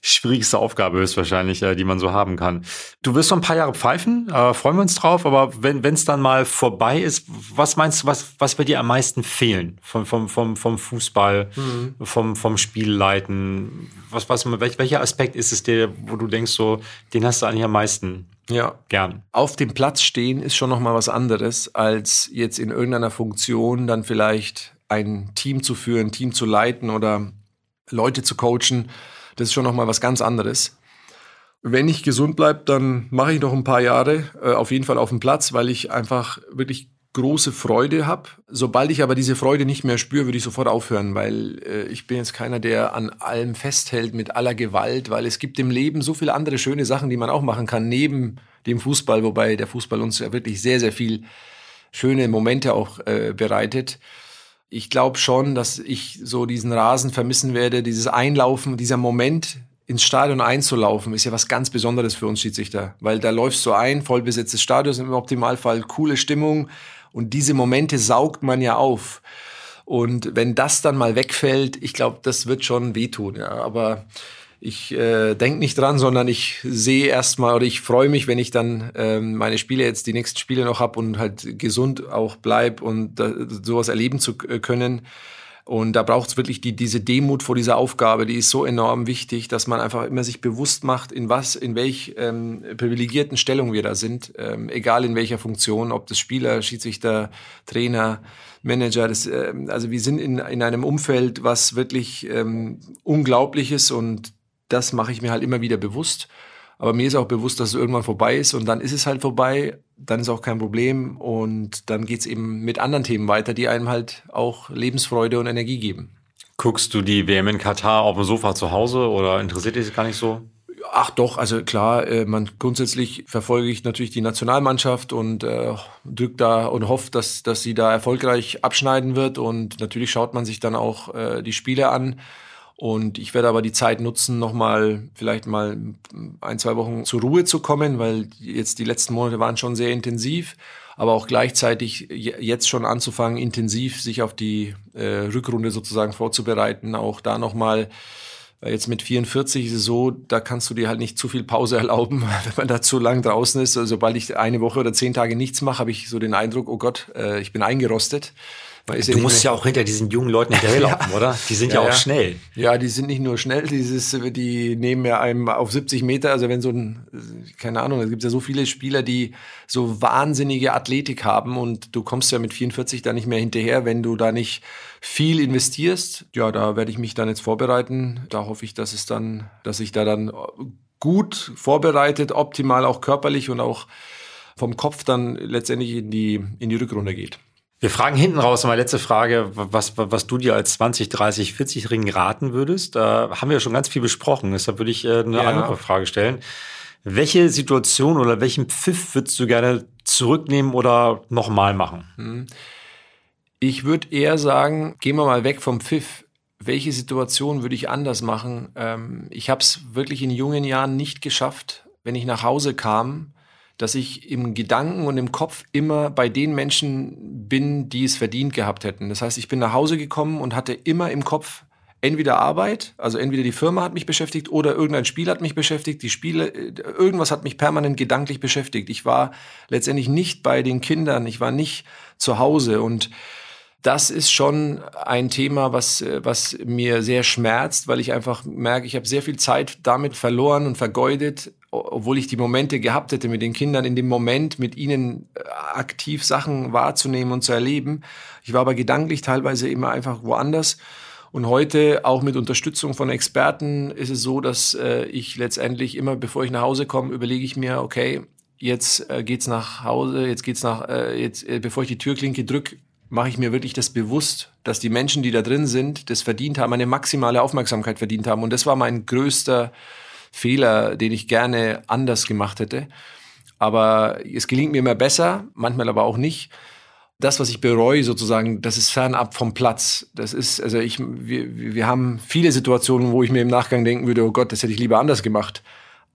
schwierigste Aufgabe höchstwahrscheinlich, äh, die man so haben kann. Du wirst so ein paar Jahre pfeifen, äh, freuen wir uns drauf, aber wenn es dann mal vorbei ist, was meinst du, was, was wird dir am meisten fehlen vom, vom, vom, vom Fußball, mhm. vom, vom Spielleiten? Was, was, welch, welcher Aspekt ist es dir, wo du denkst, so, den hast du eigentlich am meisten ja. gern? Auf dem Platz stehen ist schon nochmal was anderes, als jetzt in irgendeiner Funktion dann vielleicht ein Team zu führen, ein Team zu leiten oder Leute zu coachen das ist schon nochmal was ganz anderes. Wenn ich gesund bleibe, dann mache ich noch ein paar Jahre äh, auf jeden Fall auf dem Platz, weil ich einfach wirklich große Freude habe. Sobald ich aber diese Freude nicht mehr spüre, würde ich sofort aufhören, weil äh, ich bin jetzt keiner, der an allem festhält mit aller Gewalt, weil es gibt im Leben so viele andere schöne Sachen, die man auch machen kann neben dem Fußball, wobei der Fußball uns ja wirklich sehr, sehr viel schöne Momente auch äh, bereitet ich glaube schon, dass ich so diesen Rasen vermissen werde, dieses Einlaufen, dieser Moment ins Stadion einzulaufen, ist ja was ganz Besonderes für uns Schiedsrichter, weil da läufst du ein, vollbesetztes Stadion im Optimalfall, coole Stimmung. Und diese Momente saugt man ja auf. Und wenn das dann mal wegfällt, ich glaube, das wird schon wehtun, ja, aber ich äh, denke nicht dran, sondern ich sehe erstmal oder ich freue mich, wenn ich dann ähm, meine Spiele jetzt die nächsten Spiele noch habe und halt gesund auch bleib und äh, sowas erleben zu können. Und da braucht es wirklich die, diese Demut vor dieser Aufgabe, die ist so enorm wichtig, dass man einfach immer sich bewusst macht, in was, in welch ähm, privilegierten Stellung wir da sind, ähm, egal in welcher Funktion, ob das Spieler, Schiedsrichter, Trainer, Manager. Das, äh, also wir sind in, in einem Umfeld, was wirklich ähm, unglaublich ist und das mache ich mir halt immer wieder bewusst. Aber mir ist auch bewusst, dass es irgendwann vorbei ist und dann ist es halt vorbei, dann ist auch kein Problem und dann geht es eben mit anderen Themen weiter, die einem halt auch Lebensfreude und Energie geben. Guckst du die WM in Katar auf dem Sofa zu Hause oder interessiert dich das gar nicht so? Ach doch, also klar, äh, man grundsätzlich verfolge ich natürlich die Nationalmannschaft und äh, drückt da und hofft, dass, dass sie da erfolgreich abschneiden wird. Und natürlich schaut man sich dann auch äh, die Spiele an. Und ich werde aber die Zeit nutzen, nochmal vielleicht mal ein, zwei Wochen zur Ruhe zu kommen, weil jetzt die letzten Monate waren schon sehr intensiv, aber auch gleichzeitig jetzt schon anzufangen, intensiv sich auf die äh, Rückrunde sozusagen vorzubereiten, auch da nochmal Jetzt mit 44 ist es so, da kannst du dir halt nicht zu viel Pause erlauben, wenn man da zu lang draußen ist. Also sobald ich eine Woche oder zehn Tage nichts mache, habe ich so den Eindruck, oh Gott, äh, ich bin eingerostet du musst ja auch hinter diesen jungen Leuten hinterherlaufen, ja. oder? Die sind ja, ja, auch schnell. Ja, die sind nicht nur schnell, dieses, die nehmen ja einem auf 70 Meter, also wenn so ein, keine Ahnung, es gibt ja so viele Spieler, die so wahnsinnige Athletik haben und du kommst ja mit 44 da nicht mehr hinterher, wenn du da nicht viel investierst. Ja, da werde ich mich dann jetzt vorbereiten. Da hoffe ich, dass es dann, dass ich da dann gut vorbereitet, optimal auch körperlich und auch vom Kopf dann letztendlich in die, in die Rückrunde geht. Wir fragen hinten raus mal letzte Frage, was, was du dir als 20, 30, 40 Ring raten würdest. Da haben wir ja schon ganz viel besprochen, deshalb würde ich äh, eine ja. andere Frage stellen. Welche Situation oder welchen Pfiff würdest du gerne zurücknehmen oder nochmal machen? Hm. Ich würde eher sagen, gehen wir mal weg vom Pfiff. Welche Situation würde ich anders machen? Ähm, ich habe es wirklich in jungen Jahren nicht geschafft, wenn ich nach Hause kam, dass ich im Gedanken und im Kopf immer bei den Menschen bin, die es verdient gehabt hätten. Das heißt, ich bin nach Hause gekommen und hatte immer im Kopf entweder Arbeit, also entweder die Firma hat mich beschäftigt oder irgendein Spiel hat mich beschäftigt. Die Spiele, irgendwas hat mich permanent gedanklich beschäftigt. Ich war letztendlich nicht bei den Kindern, ich war nicht zu Hause und das ist schon ein Thema, was, was mir sehr schmerzt, weil ich einfach merke, ich habe sehr viel Zeit damit verloren und vergeudet, obwohl ich die Momente gehabt hätte mit den Kindern, in dem Moment mit ihnen äh, aktiv Sachen wahrzunehmen und zu erleben. Ich war aber gedanklich teilweise immer einfach woanders. Und heute, auch mit Unterstützung von Experten, ist es so, dass äh, ich letztendlich immer, bevor ich nach Hause komme, überlege ich mir, okay, jetzt äh, geht's nach Hause, jetzt geht's nach, äh, jetzt, äh, bevor ich die Türklinke drück, mache ich mir wirklich das bewusst, dass die Menschen, die da drin sind, das verdient haben, eine maximale Aufmerksamkeit verdient haben. Und das war mein größter Fehler, den ich gerne anders gemacht hätte. Aber es gelingt mir immer besser, manchmal aber auch nicht. Das, was ich bereue, sozusagen, das ist fernab vom Platz. Das ist, also ich, wir, wir haben viele Situationen, wo ich mir im Nachgang denken würde, oh Gott, das hätte ich lieber anders gemacht.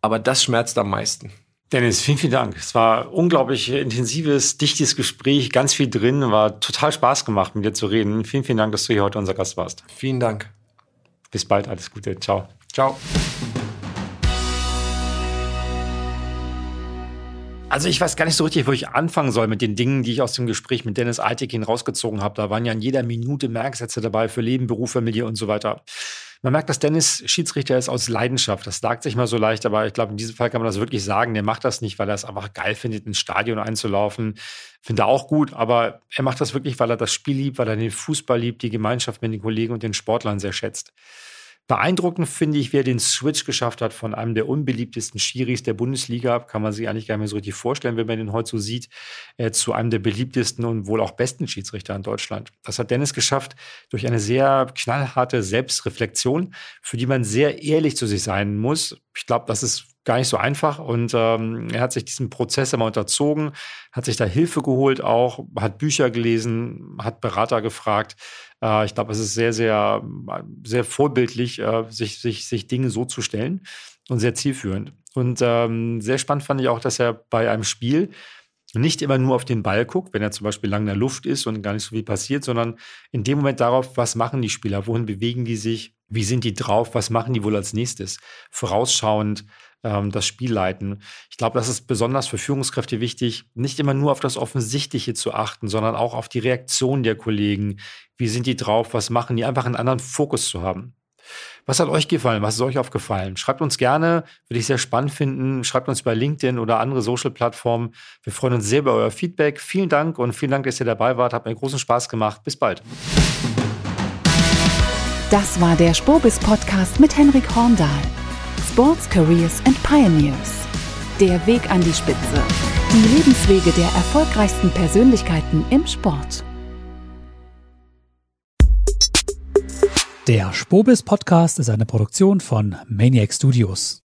Aber das schmerzt am meisten. Dennis, vielen, vielen Dank. Es war unglaublich intensives, dichtes Gespräch, ganz viel drin, war total Spaß gemacht, mit dir zu reden. Vielen, vielen Dank, dass du hier heute unser Gast warst. Vielen Dank. Bis bald, alles Gute. Ciao. Ciao. Also ich weiß gar nicht so richtig, wo ich anfangen soll mit den Dingen, die ich aus dem Gespräch mit Dennis Altekin rausgezogen habe. Da waren ja in jeder Minute Merksätze dabei für Leben, Beruf, Familie und so weiter. Man merkt, dass Dennis Schiedsrichter ist aus Leidenschaft. Das sagt sich mal so leicht, aber ich glaube, in diesem Fall kann man das wirklich sagen. Der macht das nicht, weil er es einfach geil findet, ins Stadion einzulaufen. Finde er auch gut, aber er macht das wirklich, weil er das Spiel liebt, weil er den Fußball liebt, die Gemeinschaft mit den Kollegen und den Sportlern sehr schätzt. Beeindruckend finde ich, wer den Switch geschafft hat von einem der unbeliebtesten Schiris der Bundesliga, kann man sich eigentlich gar nicht mehr so richtig vorstellen, wenn man den heute so sieht, äh, zu einem der beliebtesten und wohl auch besten Schiedsrichter in Deutschland. Das hat Dennis geschafft durch eine sehr knallharte Selbstreflexion, für die man sehr ehrlich zu sich sein muss. Ich glaube, das ist gar nicht so einfach. Und ähm, er hat sich diesen Prozess immer unterzogen, hat sich da Hilfe geholt auch, hat Bücher gelesen, hat Berater gefragt. Äh, ich glaube, es ist sehr, sehr, sehr vorbildlich, äh, sich, sich, sich Dinge so zu stellen und sehr zielführend. Und ähm, sehr spannend fand ich auch, dass er bei einem Spiel nicht immer nur auf den Ball guckt, wenn er zum Beispiel lang in der Luft ist und gar nicht so viel passiert, sondern in dem Moment darauf, was machen die Spieler, wohin bewegen die sich, wie sind die drauf, was machen die wohl als nächstes, vorausschauend ähm, das Spiel leiten. Ich glaube, das ist besonders für Führungskräfte wichtig, nicht immer nur auf das Offensichtliche zu achten, sondern auch auf die Reaktion der Kollegen. Wie sind die drauf? Was machen die? Einfach einen anderen Fokus zu haben. Was hat euch gefallen? Was ist euch aufgefallen? Schreibt uns gerne, würde ich sehr spannend finden. Schreibt uns bei LinkedIn oder andere Social-Plattformen. Wir freuen uns sehr über euer Feedback. Vielen Dank und vielen Dank, dass ihr dabei wart. Hat mir großen Spaß gemacht. Bis bald. Das war der Spobis Podcast mit Henrik Horndahl. Sports, Careers and Pioneers. Der Weg an die Spitze. Die Lebenswege der erfolgreichsten Persönlichkeiten im Sport. Der Spobis Podcast ist eine Produktion von Maniac Studios.